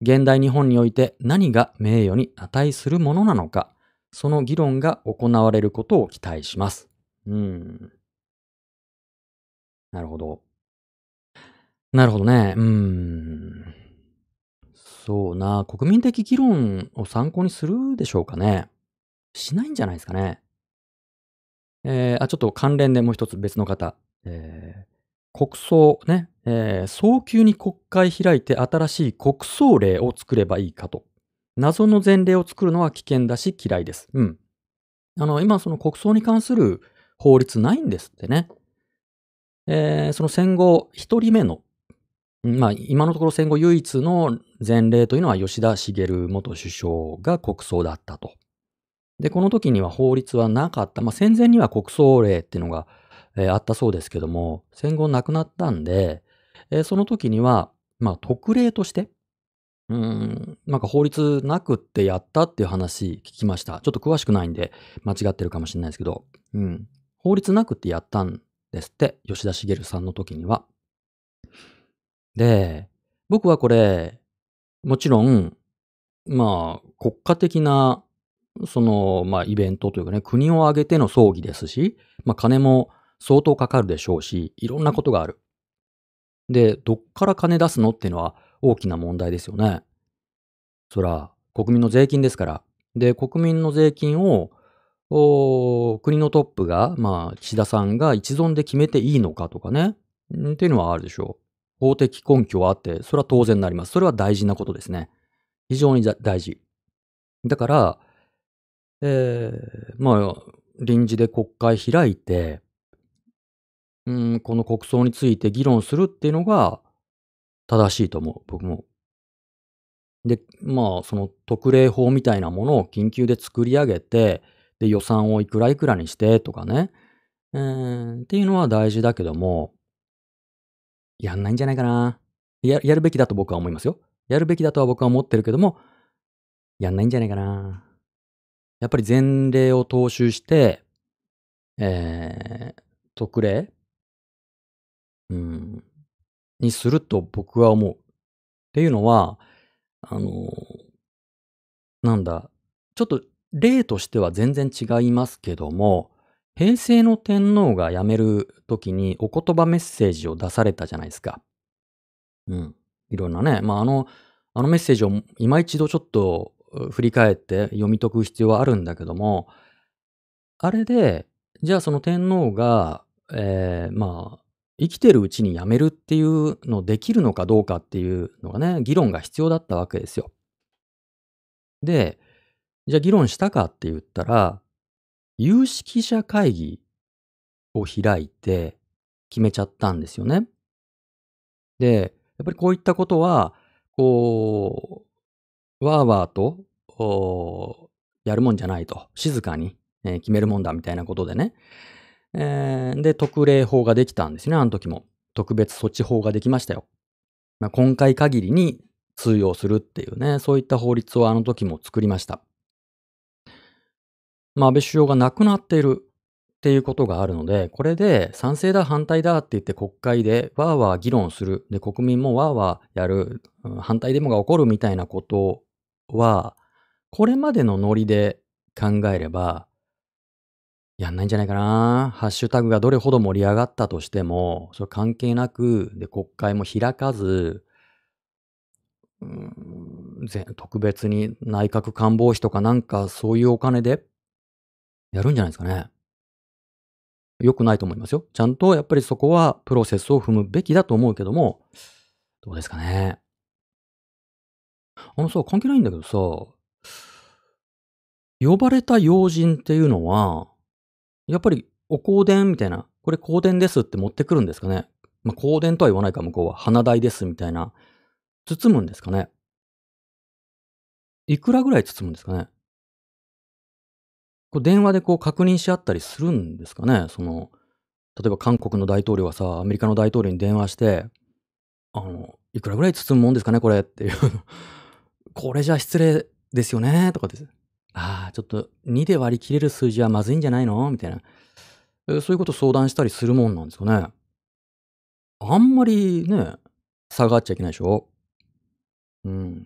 現代日本において何が名誉に値するものなのか、その議論が行われることを期待します。うん。なるほど。なるほどね。うん。そうな、国民的議論を参考にするでしょうかね。しないんじゃないですかね。えー、あ、ちょっと関連でもう一つ別の方。えー、国葬ね、えー、早急に国会開いて新しい国葬令を作ればいいかと。謎の前例を作るのは危険だし嫌いです。うん。あの、今その国葬に関する法律ないんですってね。えー、その戦後一人目の、まあ今のところ戦後唯一の前例というのは吉田茂元首相が国葬だったと。で、この時には法律はなかった。まあ戦前には国葬令っていうのがえー、あったそうですけども、戦後亡くなったんで、えー、その時には、まあ、特例として、うん、なんか法律なくってやったっていう話聞きました。ちょっと詳しくないんで間違ってるかもしれないですけど、うん。法律なくってやったんですって、吉田茂さんの時には。で、僕はこれ、もちろん、まあ、国家的な、その、まあ、イベントというかね、国を挙げての葬儀ですし、まあ、金も相当かかるでしょうし、いろんなことがある。で、どっから金出すのっていうのは大きな問題ですよね。そら、国民の税金ですから。で、国民の税金を、国のトップが、まあ、岸田さんが一存で決めていいのかとかね。っていうのはあるでしょう。法的根拠はあって、それは当然になります。それは大事なことですね。非常に大事。だから、えー、まあ、臨時で国会開いて、うん、この国葬について議論するっていうのが正しいと思う、僕も。で、まあ、その特例法みたいなものを緊急で作り上げて、で、予算をいくらいくらにしてとかね、えー、っていうのは大事だけども、やんないんじゃないかな。や、やるべきだと僕は思いますよ。やるべきだとは僕は思ってるけども、やんないんじゃないかな。やっぱり前例を踏襲して、えー、特例うん、にすると僕は思う。っていうのは、あの、なんだ、ちょっと例としては全然違いますけども、平成の天皇が辞める時にお言葉メッセージを出されたじゃないですか。うん。いろんなね、まあ、あの、あのメッセージを今一度ちょっと振り返って読み解く必要はあるんだけども、あれで、じゃあその天皇が、えー、まあ、生きてるうちに辞めるっていうのできるのかどうかっていうのがね、議論が必要だったわけですよ。で、じゃあ議論したかって言ったら、有識者会議を開いて決めちゃったんですよね。で、やっぱりこういったことは、こう、わーわーと、やるもんじゃないと。静かに、えー、決めるもんだみたいなことでね。えー、で、特例法ができたんですね、あの時も。特別措置法ができましたよ。まあ、今回限りに通用するっていうね、そういった法律をあの時も作りました。まあ、安倍首相が亡くなっているっていうことがあるので、これで賛成だ、反対だって言って国会でわーわー議論する。で、国民もわーわーやる。反対デモが起こるみたいなことは、これまでのノリで考えれば、やんないんじゃないかな。ハッシュタグがどれほど盛り上がったとしても、それ関係なく、で、国会も開かず、うん、特別に内閣官房費とかなんかそういうお金でやるんじゃないですかね。良くないと思いますよ。ちゃんとやっぱりそこはプロセスを踏むべきだと思うけども、どうですかね。あのさ、関係ないんだけどさ、呼ばれた要人っていうのは、やっぱりお香典みたいな、これ香典ですって持ってくるんですかね。まあ、香典とは言わないか、向こうは。花代ですみたいな。包むんですかね。いくらぐらい包むんですかね。こう電話でこう確認し合ったりするんですかね？その、例えば韓国の大統領がさ、アメリカの大統領に電話して、あの、いくらぐらい包むもんですかねこれっていう これじゃ失礼ですよね？とかです。ああ、ちょっと2で割り切れる数字はまずいんじゃないの？みたいな。そういうこと相談したりするもんなんですかね？あんまりね、下がっちゃいけないでしょ？うん。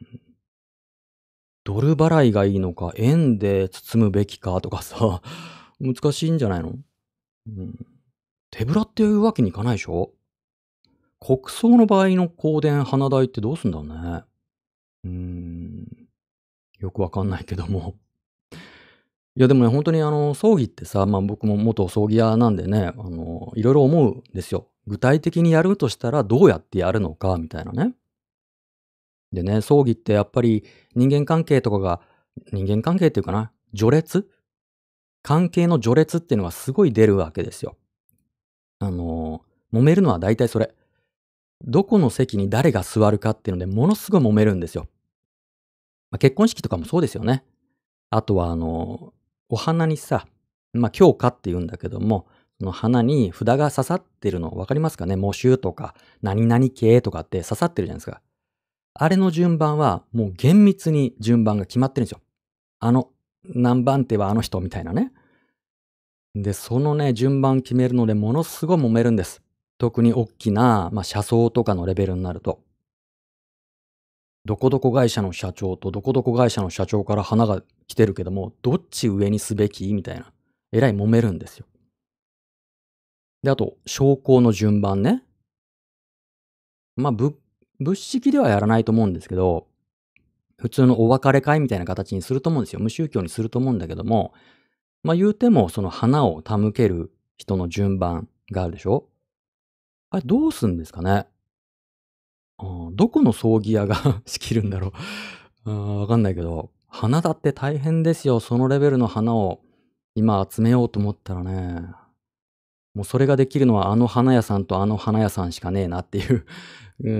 ドル払いがいいのか、円で包むべきかとかさ、難しいんじゃないの？うん。手ぶらっていうわけにいかないでしょ？国葬の場合の香典花代ってどうすんだろうね。うーん。よくわかんないけども。いやでもね、本当にあの、葬儀ってさ、まあ僕も元葬儀屋なんでね、あの、いろいろ思うんですよ。具体的にやるとしたらどうやってやるのか、みたいなね。でね、葬儀ってやっぱり人間関係とかが、人間関係っていうかな、序列？関係の序列っていうのがすごい出るわけですよ。あの、揉めるのは大体それ。どこの席に誰が座るかっていうのでものすごい揉めるんですよ。まあ、結婚式とかもそうですよね。あとはあの、お花にさ、まあ、強化って言うんだけども、その花に札が刺さってるの分かりますかね？模集とか、何々系とかって刺さってるじゃないですか。あれの順番はもう厳密に順番が決まってるんですよ。あの、何番手はあの人みたいなね。で、そのね、順番決めるのでものすごい揉めるんです。特に大きな、まあ、車窓とかのレベルになると。どこどこ会社の社長とどこどこ会社の社長から花が来てるけども、どっち上にすべきみたいな。えらい揉めるんですよ。で、あと、昇降の順番ね。まあ、物物式ではやらないと思うんですけど、普通のお別れ会みたいな形にすると思うんですよ。無宗教にすると思うんだけども、まあ言うてもその花を手向ける人の順番があるでしょ？あれどうすんですかね？どこの葬儀屋が 仕切るんだろう？わかんないけど、花だって大変ですよ。そのレベルの花を今集めようと思ったらね、もうそれができるのはあの花屋さんとあの花屋さんしかねえなっていう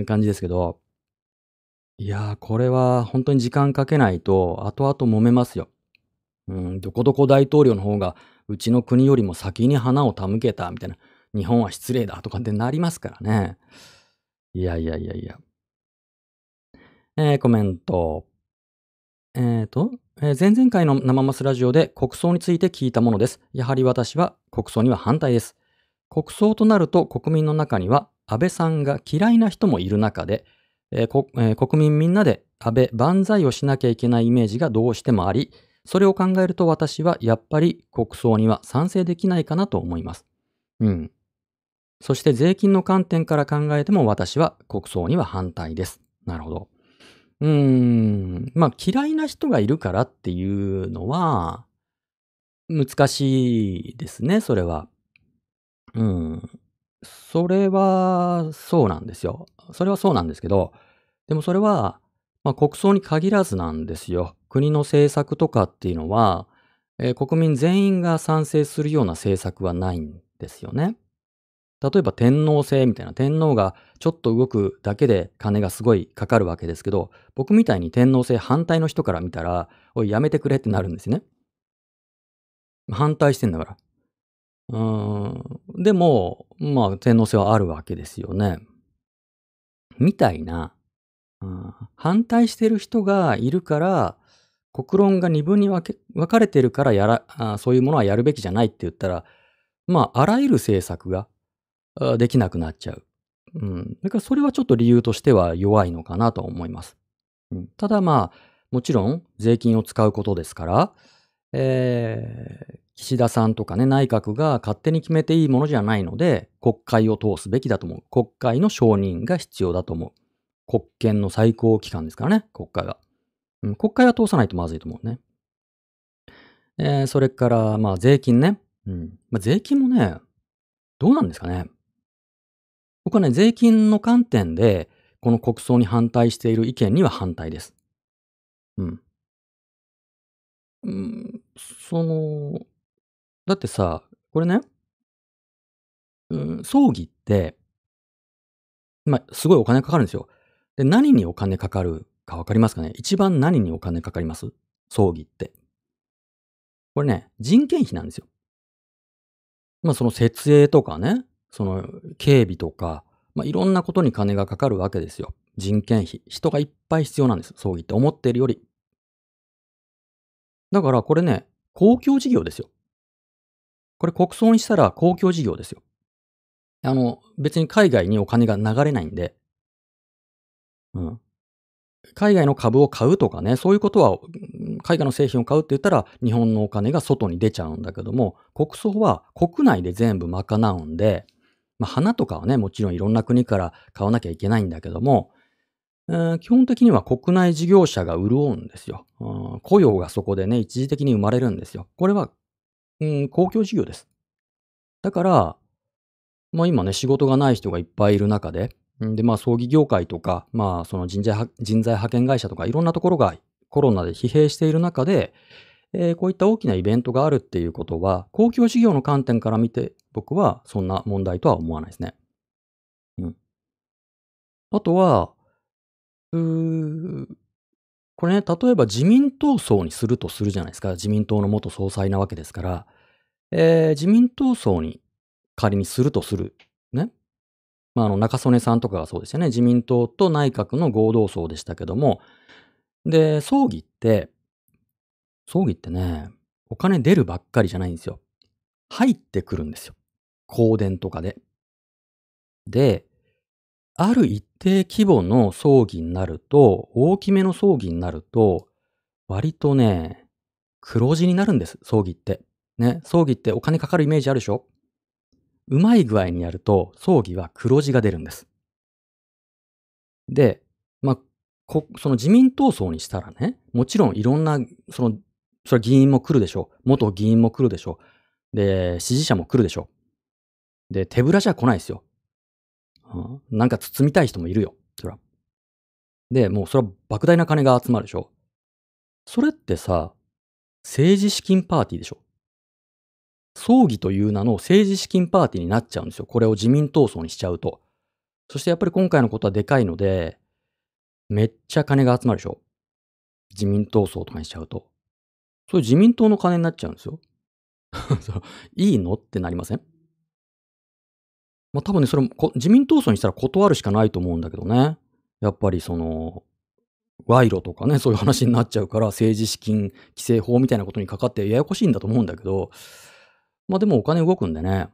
感じですけど、いやー、これは本当に時間かけないと、後々揉めますよ。うん、どこどこ大統領の方が、うちの国よりも先に花を手向けた、みたいな。日本は失礼だとかってなりますからね。いやいやいやいや。えー、コメント。えっ、ー、と、えー、前々回の生マスラジオで国葬について聞いたものです。やはり私は国葬には反対です。国葬となると国民の中には安倍さんが嫌いな人もいる中で、えーえ、国民みんなで安倍万歳をしなきゃいけないイメージがどうしてもあり、それを考えると私はやっぱり国葬には賛成できないかなと思います。うん。そして税金の観点から考えても私は国葬には反対です。なるほど。うーん。まあ嫌いな人がいるからっていうのは難しいですね、それは。うん。それはそうなんですよ。それはそうなんですけど、でもそれは、まあ、国葬に限らずなんですよ。国の政策とかっていうのは、えー国民全員が賛成するような政策はないんですよね。例えば天皇制みたいな天皇がちょっと動くだけで金がすごいかかるわけですけど、僕みたいに天皇制反対の人から見たら、おいやめてくれってなるんですね。反対してんだから。うん。でも、まあ天皇制はあるわけですよね。みたいな、うん反対してる人がいるから、国論が二分に分け分かれてるからやらあ、そういうものはやるべきじゃないって言ったら、まあ、あらゆる政策ができなくなっちゃう。うん。だからそれはちょっと理由としては弱いのかなと思います。うん、ただまあ、もちろん税金を使うことですから、えー岸田さんとかね、内閣が勝手に決めていいものじゃないので、国会を通すべきだと思う。国会の承認が必要だと思う。国権の最高機関ですからね、国会が。うん、国会は通さないとまずいと思うね。えーそれから、まあ、税金ね。うん。まあ、税金もね、どうなんですかね。僕はね、税金の観点で、この国葬に反対している意見には反対です。うん。うん、その、だってさ、これね、うん、葬儀って、まあ、すごいお金かかるんですよ。で、何にお金かかるかわかりますかね？一番何にお金かかります？葬儀って。これね、人件費なんですよ。まあ、その設営とかね、その警備とか、まあ、いろんなことに金がかかるわけですよ。人件費。人がいっぱい必要なんです。葬儀って思ってるより。だからこれね、公共事業ですよ。これ国葬にしたら公共事業ですよ。あの、別に海外にお金が流れないんで。うん。海外の株を買うとかね、そういうことは、海外の製品を買うって言ったら、日本のお金が外に出ちゃうんだけども、国葬は国内で全部賄うんで、まあ、花とかはね、もちろんいろんな国から買わなきゃいけないんだけども、えー基本的には国内事業者が潤うんですよ、うん雇用がそこでね、一時的に生まれるんですよ。これは、うん、公共事業です。だから、まあ今ね、仕事がない人がいっぱいいる中で、で、まあ葬儀業界とか、まあその人材派人材派遣会社とかいろんなところがコロナで疲弊している中で、えーこういった大きなイベントがあるっていうことは、公共事業の観点から見て、僕はそんな問題とは思わないですね。うん。あとは、うーこれね、例えば自民党葬にするとするじゃないですか。自民党の元総裁なわけですから、えー自民党葬に仮にするとする。ね。まあ、あの、中曽根さんとかがそうですよね。自民党と内閣の合同葬でしたけども、で、葬儀って、葬儀ってね、お金出るばっかりじゃないんですよ。入ってくるんですよ。香典とかで。で、ある一定規模の葬儀になると、大きめの葬儀になると、割とね、黒字になるんです、葬儀って。ね、葬儀ってお金かかるイメージあるでしょ？うまい具合にやると、葬儀は黒字が出るんです。で、まあ、こその自民党葬にしたらね、もちろんいろんな、その、それは議員も来るでしょ？う。元議員も来るでしょ？う。で、支持者も来るでしょ？う。で、手ぶらじゃ来ないですよ。うんなんか包みたい人もいるよ。そら。で、もうそれは莫大な金が集まるでしょ。それってさ、政治資金パーティーでしょ。葬儀という名の政治資金パーティーになっちゃうんですよ。これを自民党葬にしちゃうと。そしてやっぱり今回のことはでかいので、めっちゃ金が集まるでしょ。自民党葬とかにしちゃうと。それ自民党の金になっちゃうんですよ。いいの？ってなりません？まあ多分ね、それも自民党葬にしたら断るしかないと思うんだけどね。やっぱりその、賄賂とかね、そういう話になっちゃうから、政治資金規正法みたいなことにかかってややこしいんだと思うんだけど、まあでもお金動くんでね。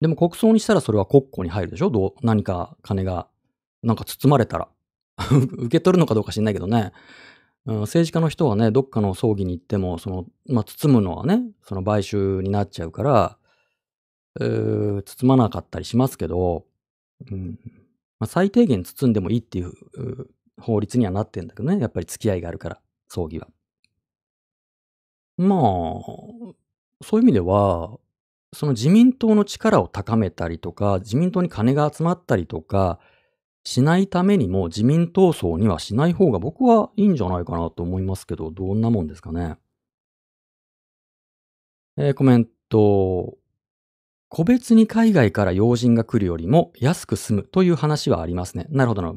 でも国葬にしたらそれは国庫に入るでしょ？どう何か金が、なんか包まれたら。受け取るのかどうか知んないけどね。うん、政治家の人はね、どっかの葬儀に行っても、その、まあ、包むのはね、その買収になっちゃうから、包まなかったりしますけど、うん、まあ、最低限包んでもいいっていう法律にはなってんだけどね、やっぱり付き合いがあるから、葬儀は。まあ、そういう意味では、その自民党の力を高めたりとか、自民党に金が集まったりとか、しないためにも自民党層にはしない方が僕はいいんじゃないかなと思いますけど、どんなもんですかね。えー、コメント。個別に海外から要人が来るよりも安く済むという話はありますね。なるほどな。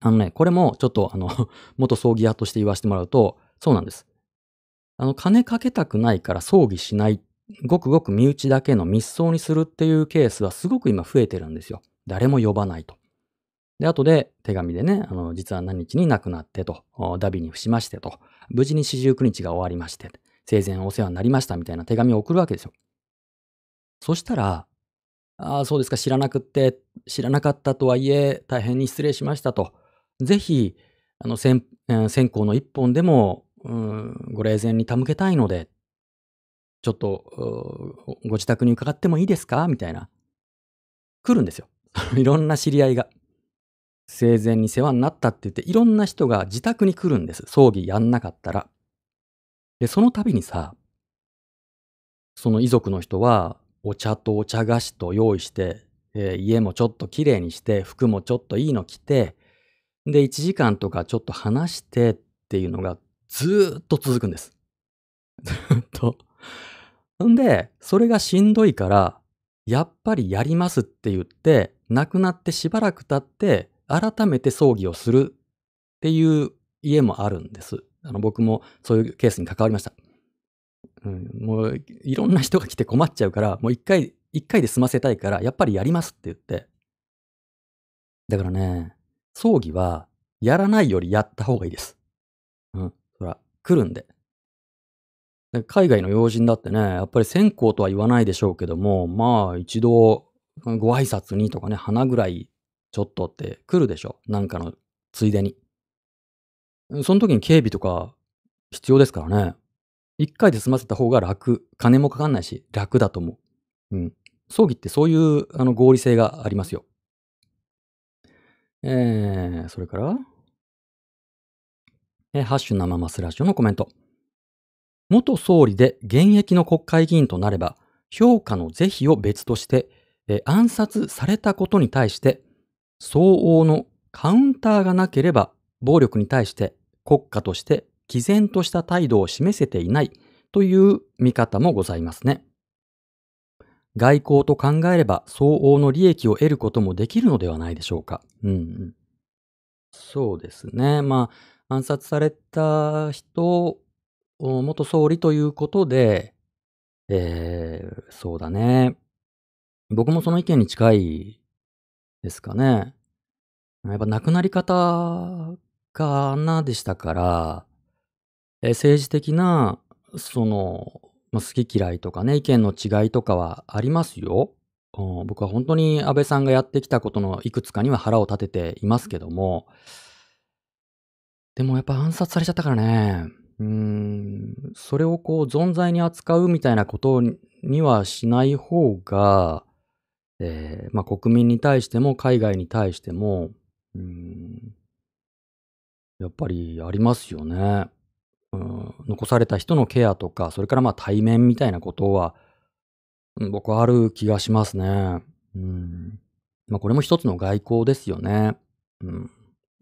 あのね、これもちょっとあの、元葬儀屋として言わせてもらうと、そうなんです。あの、金かけたくないから葬儀しない、ごくごく身内だけの密葬にするっていうケースはすごく今増えてるんですよ。誰も呼ばないと。で、後で手紙でね、あの、実は何日に亡くなってと、ダビに伏しましてと、無事に四十九日が終わりまして、生前お世話になりましたみたいな手紙を送るわけですよ。そしたら、ああ、そうですか、知らなくって、知らなかったとはいえ、大変に失礼しましたと。ぜひ、あの、線線香の一本でもうん、ご霊前に手向けたいので、ちょっと、ご自宅に伺ってもいいですか？みたいな。来るんですよ。いろんな知り合いが。生前に世話になったって言って、いろんな人が自宅に来るんです。葬儀やんなかったら。で、その度にさ、その遺族の人は、お茶とお茶菓子と用意して、えー、家もちょっときれいにして、服もちょっといいの着て、で、1時間とかちょっと話してっていうのがずーっと続くんです。ずっと。んで、それがしんどいから、やっぱりやりますって言って、亡くなってしばらく経って、改めて葬儀をするっていう家もあるんです。あの僕もそういうケースに関わりました。うん、もういろんな人が来て困っちゃうから、もう一回、一回で済ませたいから、やっぱりやりますって言って。だからね、葬儀はやらないよりやった方がいいです。うん。そら、来るんで。で海外の要人だってね、やっぱり線香とは言わないでしょうけども、まあ一度ご挨拶にとかね、花ぐらいちょっとって来るでしょ。なんかのついでに。その時に警備とか必要ですからね。一回で済ませた方が楽。金もかかんないし、楽だと思う。うん。葬儀ってそういうあの合理性がありますよ。えー、それから？えハッシュ生マスラジオのコメント。元総理で現役の国会議員となれば、評価の是非を別として、え暗殺されたことに対して、相応のカウンターがなければ、暴力に対して国家として毅然とした態度を示せていないという見方もございますね。外交と考えれば相応の利益を得ることもできるのではないでしょうか。うん、そうですね。まあ、暗殺された人、元総理ということで、えー、そうだね。僕もその意見に近いですかね。やっぱ亡くなり方があんなでしたから、え政治的な、その、ま好き嫌いとかね、意見の違いとかはありますよ。僕は本当に安倍さんがやってきたことのいくつかには腹を立てていますけども、でもやっぱ暗殺されちゃったからね、うん、それをこう存在に扱うみたいなことにはしない方が、えー、まあ国民に対しても海外に対しても、うん、やっぱりありますよね。うん、残された人のケアとか、それからまあ対面みたいなことは、僕はある気がしますね。うん。まあこれも一つの外交ですよね。うん。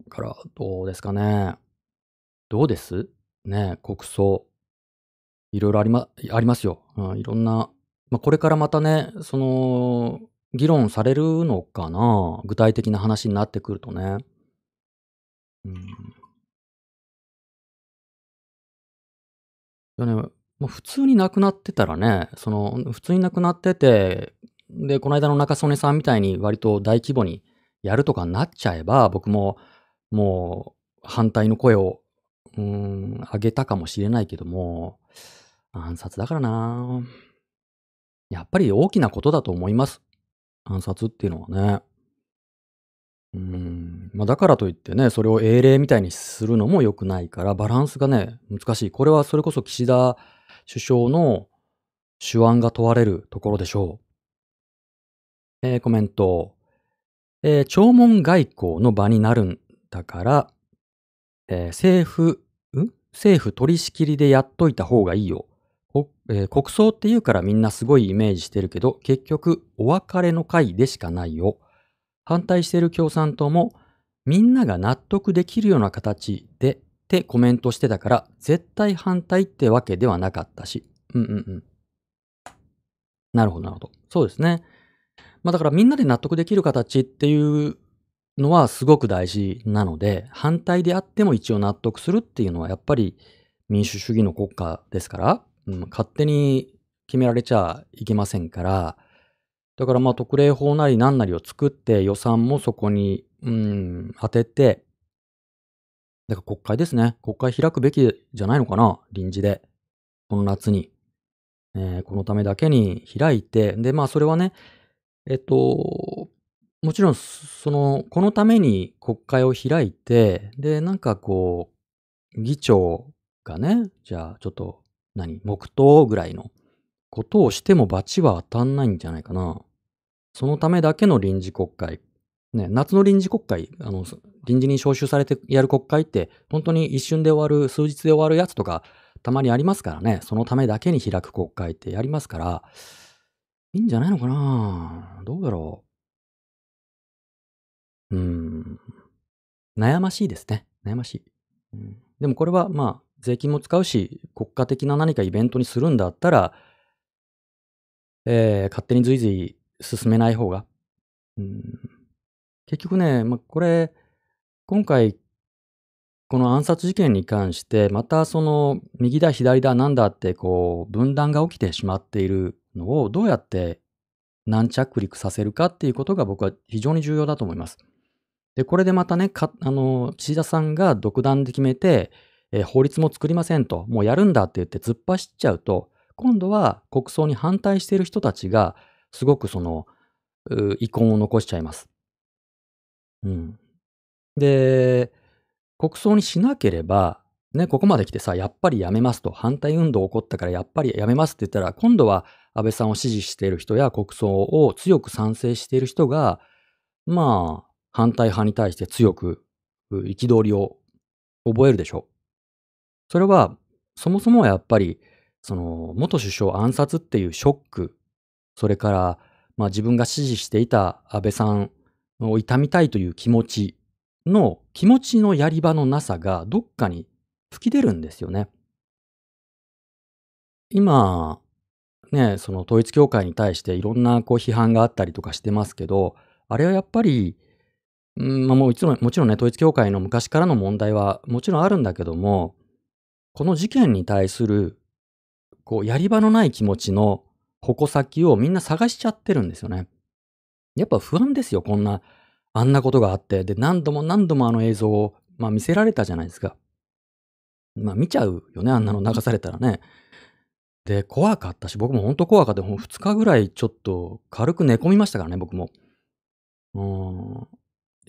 から、どうですかね。どうです？ね国葬。いろいろありま、ありますよ。うん、いろんな、まあ、これからまたね、その、議論されるのかな具体的な話になってくるとね。うん。やね、もう普通に亡くなってたらね、その、普通に亡くなってて、で、この間の中曽根さんみたいに割と大規模にやるとかになっちゃえば、僕ももう反対の声を、うん、上げたかもしれないけども、暗殺だからなやっぱり大きなことだと思います。暗殺っていうのはね。うん、まあ、だからといってね、それを英霊みたいにするのも良くないから、バランスがね、難しい。これはそれこそ岸田首相の手腕が問われるところでしょう。えー、コメント。えー、弔問外交の場になるんだから、えー、政府、ん？政府取り仕切りでやっといた方がいいよ。えー、国葬って言うからみんなすごいイメージしてるけど、結局お別れの会でしかないよ。反対している共産党もみんなが納得できるような形でってコメントしてたから、絶対反対ってわけではなかったし。うんうんうん。なるほど、なるほど。そうですね。まあだからみんなで納得できる形っていうのはすごく大事なので、反対であっても一応納得するっていうのはやっぱり民主主義の国家ですから、うん、勝手に決められちゃいけませんから、だからまあ特例法なり何なりを作って予算もそこに、うん、当てて、だから国会ですね。国会開くべきじゃないのかな臨時で。この夏に。えー、このためだけに開いて、で、まあそれはね、えっと、もちろん、その、このために国会を開いて、で、なんかこう、議長がね、じゃあちょっと、何、黙祷ぐらいのことをしても罰は当たんないんじゃないかな。そのためだけの臨時国会。ね、夏の臨時国会、あの、臨時に招集されてやる国会って、本当に一瞬で終わる、数日で終わるやつとか、たまにありますからね。そのためだけに開く国会ってやりますから、いいんじゃないのかな？どうだろう？うーん。悩ましいですね。悩ましい。でもこれはまあ、税金も使うし、国家的な何かイベントにするんだったら、えー、勝手にずいずい進めない方が。うん、結局ね、まあ、これ、今回、この暗殺事件に関して、またその、右だ左だなんだってこう、分断が起きてしまっているのをどうやって軟着陸させるかっていうことが僕は非常に重要だと思います。で、これでまたね、かあの、岸田さんが独断で決めて、えー、法律も作りませんと、もうやるんだって言って突っ走っちゃうと、今度は国葬に反対している人たちが、すごくその、遺恨を残しちゃいます。うん。で、国葬にしなければ、ね、ここまで来てさ、やっぱりやめますと、反対運動起こったからやっぱりやめますって言ったら、今度は安倍さんを支持している人や国葬を強く賛成している人が、まあ、反対派に対して強く憤りを覚えるでしょう。それは、そもそもやっぱり、その、元首相暗殺っていうショック、それから、まあ自分が支持していた安倍さんを悼みたいという気持ちの、気持ちのやり場のなさがどっかに吹き出るんですよね。今、ね、その統一教会に対していろんなこう批判があったりとかしてますけど、あれはやっぱり、うん、まあ、もちろん、もちろんね、統一教会の昔からの問題はもちろんあるんだけども、この事件に対する、こう、やり場のない気持ちの矛先をみんな探しちゃってるんですよね。やっぱ不安ですよ、こんな、あんなことがあって。で、何度も何度もあの映像を、まあ見せられたじゃないですか。まあ見ちゃうよね、あんなの流されたらね。で、怖かったし、僕も本当怖かった。2日ぐらいちょっと軽く寝込みましたからね、僕も。うん。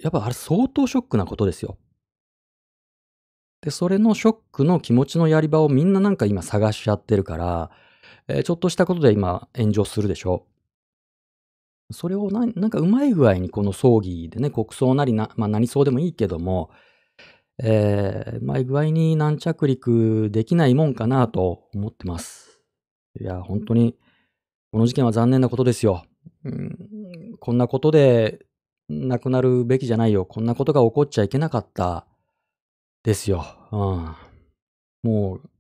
やっぱあれ相当ショックなことですよ。で、それのショックの気持ちのやり場をみんななんか今探しちゃってるから、え、ちょっとしたことで今炎上するでしょう。それをななんかうまい具合にこの葬儀でね、国葬なりな、まあ何葬でもいいけども、えー、うまい具合に軟着陸できないもんかなと思ってます。いや、本当に、この事件は残念なことですよ。うん、こんなことで亡くなるべきじゃないよ。こんなことが起こっちゃいけなかったですよ。うん、もう、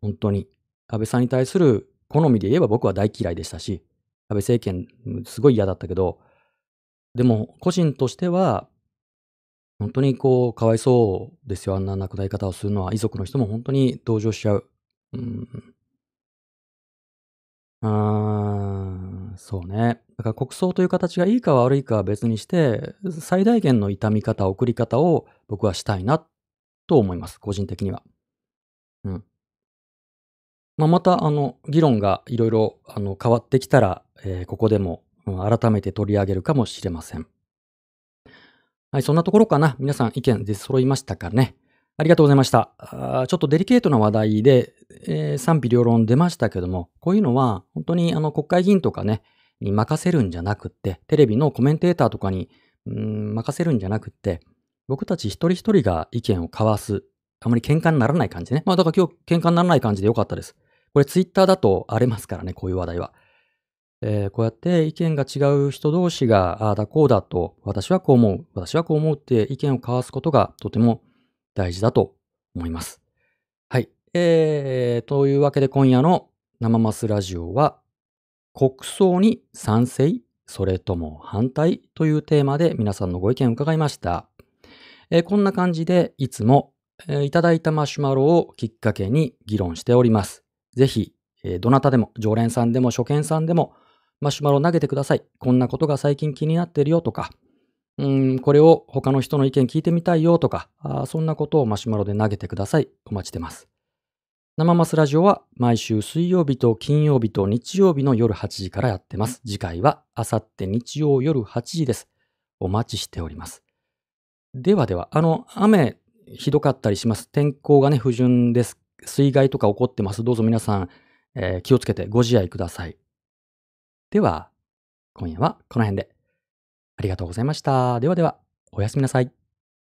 本当に、安倍さんに対する好みで言えば僕は大嫌いでしたし、安倍政権、すごい嫌だったけど、でも、個人としては、本当にこう、かわいそうですよ。あんな亡くなり方をするのは、遺族の人も本当に同情しちゃう。うん、うーん、そうね。だから国葬という形がいいか悪いかは別にして、最大限の痛み方、送り方を僕はしたいなと思います。個人的には。うん。まあ、また、あの、議論がいろいろ、あの、変わってきたら、えー、ここでも、改めて取り上げるかもしれません。はい、そんなところかな。皆さん意見出揃いましたかね。ありがとうございました。あちょっとデリケートな話題で、えー、賛否両論出ましたけども、こういうのは本当にあの国会議員とかね、に任せるんじゃなくって、テレビのコメンテーターとかにうん任せるんじゃなくって、僕たち一人一人が意見を交わす。あまり喧嘩にならない感じね。まあだから今日喧嘩にならない感じでよかったです。これツイッターだと荒れますからね、こういう話題は。えー、こうやって意見が違う人同士が、ああだこうだと、私はこう思う、私はこう思うって意見を交わすことがとても大事だと思います。はい。えー、というわけで今夜の生マスラジオは、国葬に賛成、それとも反対というテーマで皆さんのご意見を伺いました。えー、こんな感じでいつも、えー、いただいたマシュマロをきっかけに議論しております。ぜひ、えー、どなたでも、常連さんでも初見さんでも、マシュマロ投げてください。こんなことが最近気になってるよとか、うん、これを他の人の意見聞いてみたいよとか、あそんなことをマシュマロで投げてください。お待ちしてます。生マスラジオは毎週水曜日と金曜日と日曜日の夜8時からやってます。次回はあさって日曜夜8時です。お待ちしております。ではでは、あの、雨ひどかったりします。天候がね、不順です。水害とか起こってます。どうぞ皆さん、えー、気をつけてご自愛ください。では、今夜はこの辺で。ありがとうございました。ではでは、おやすみなさい。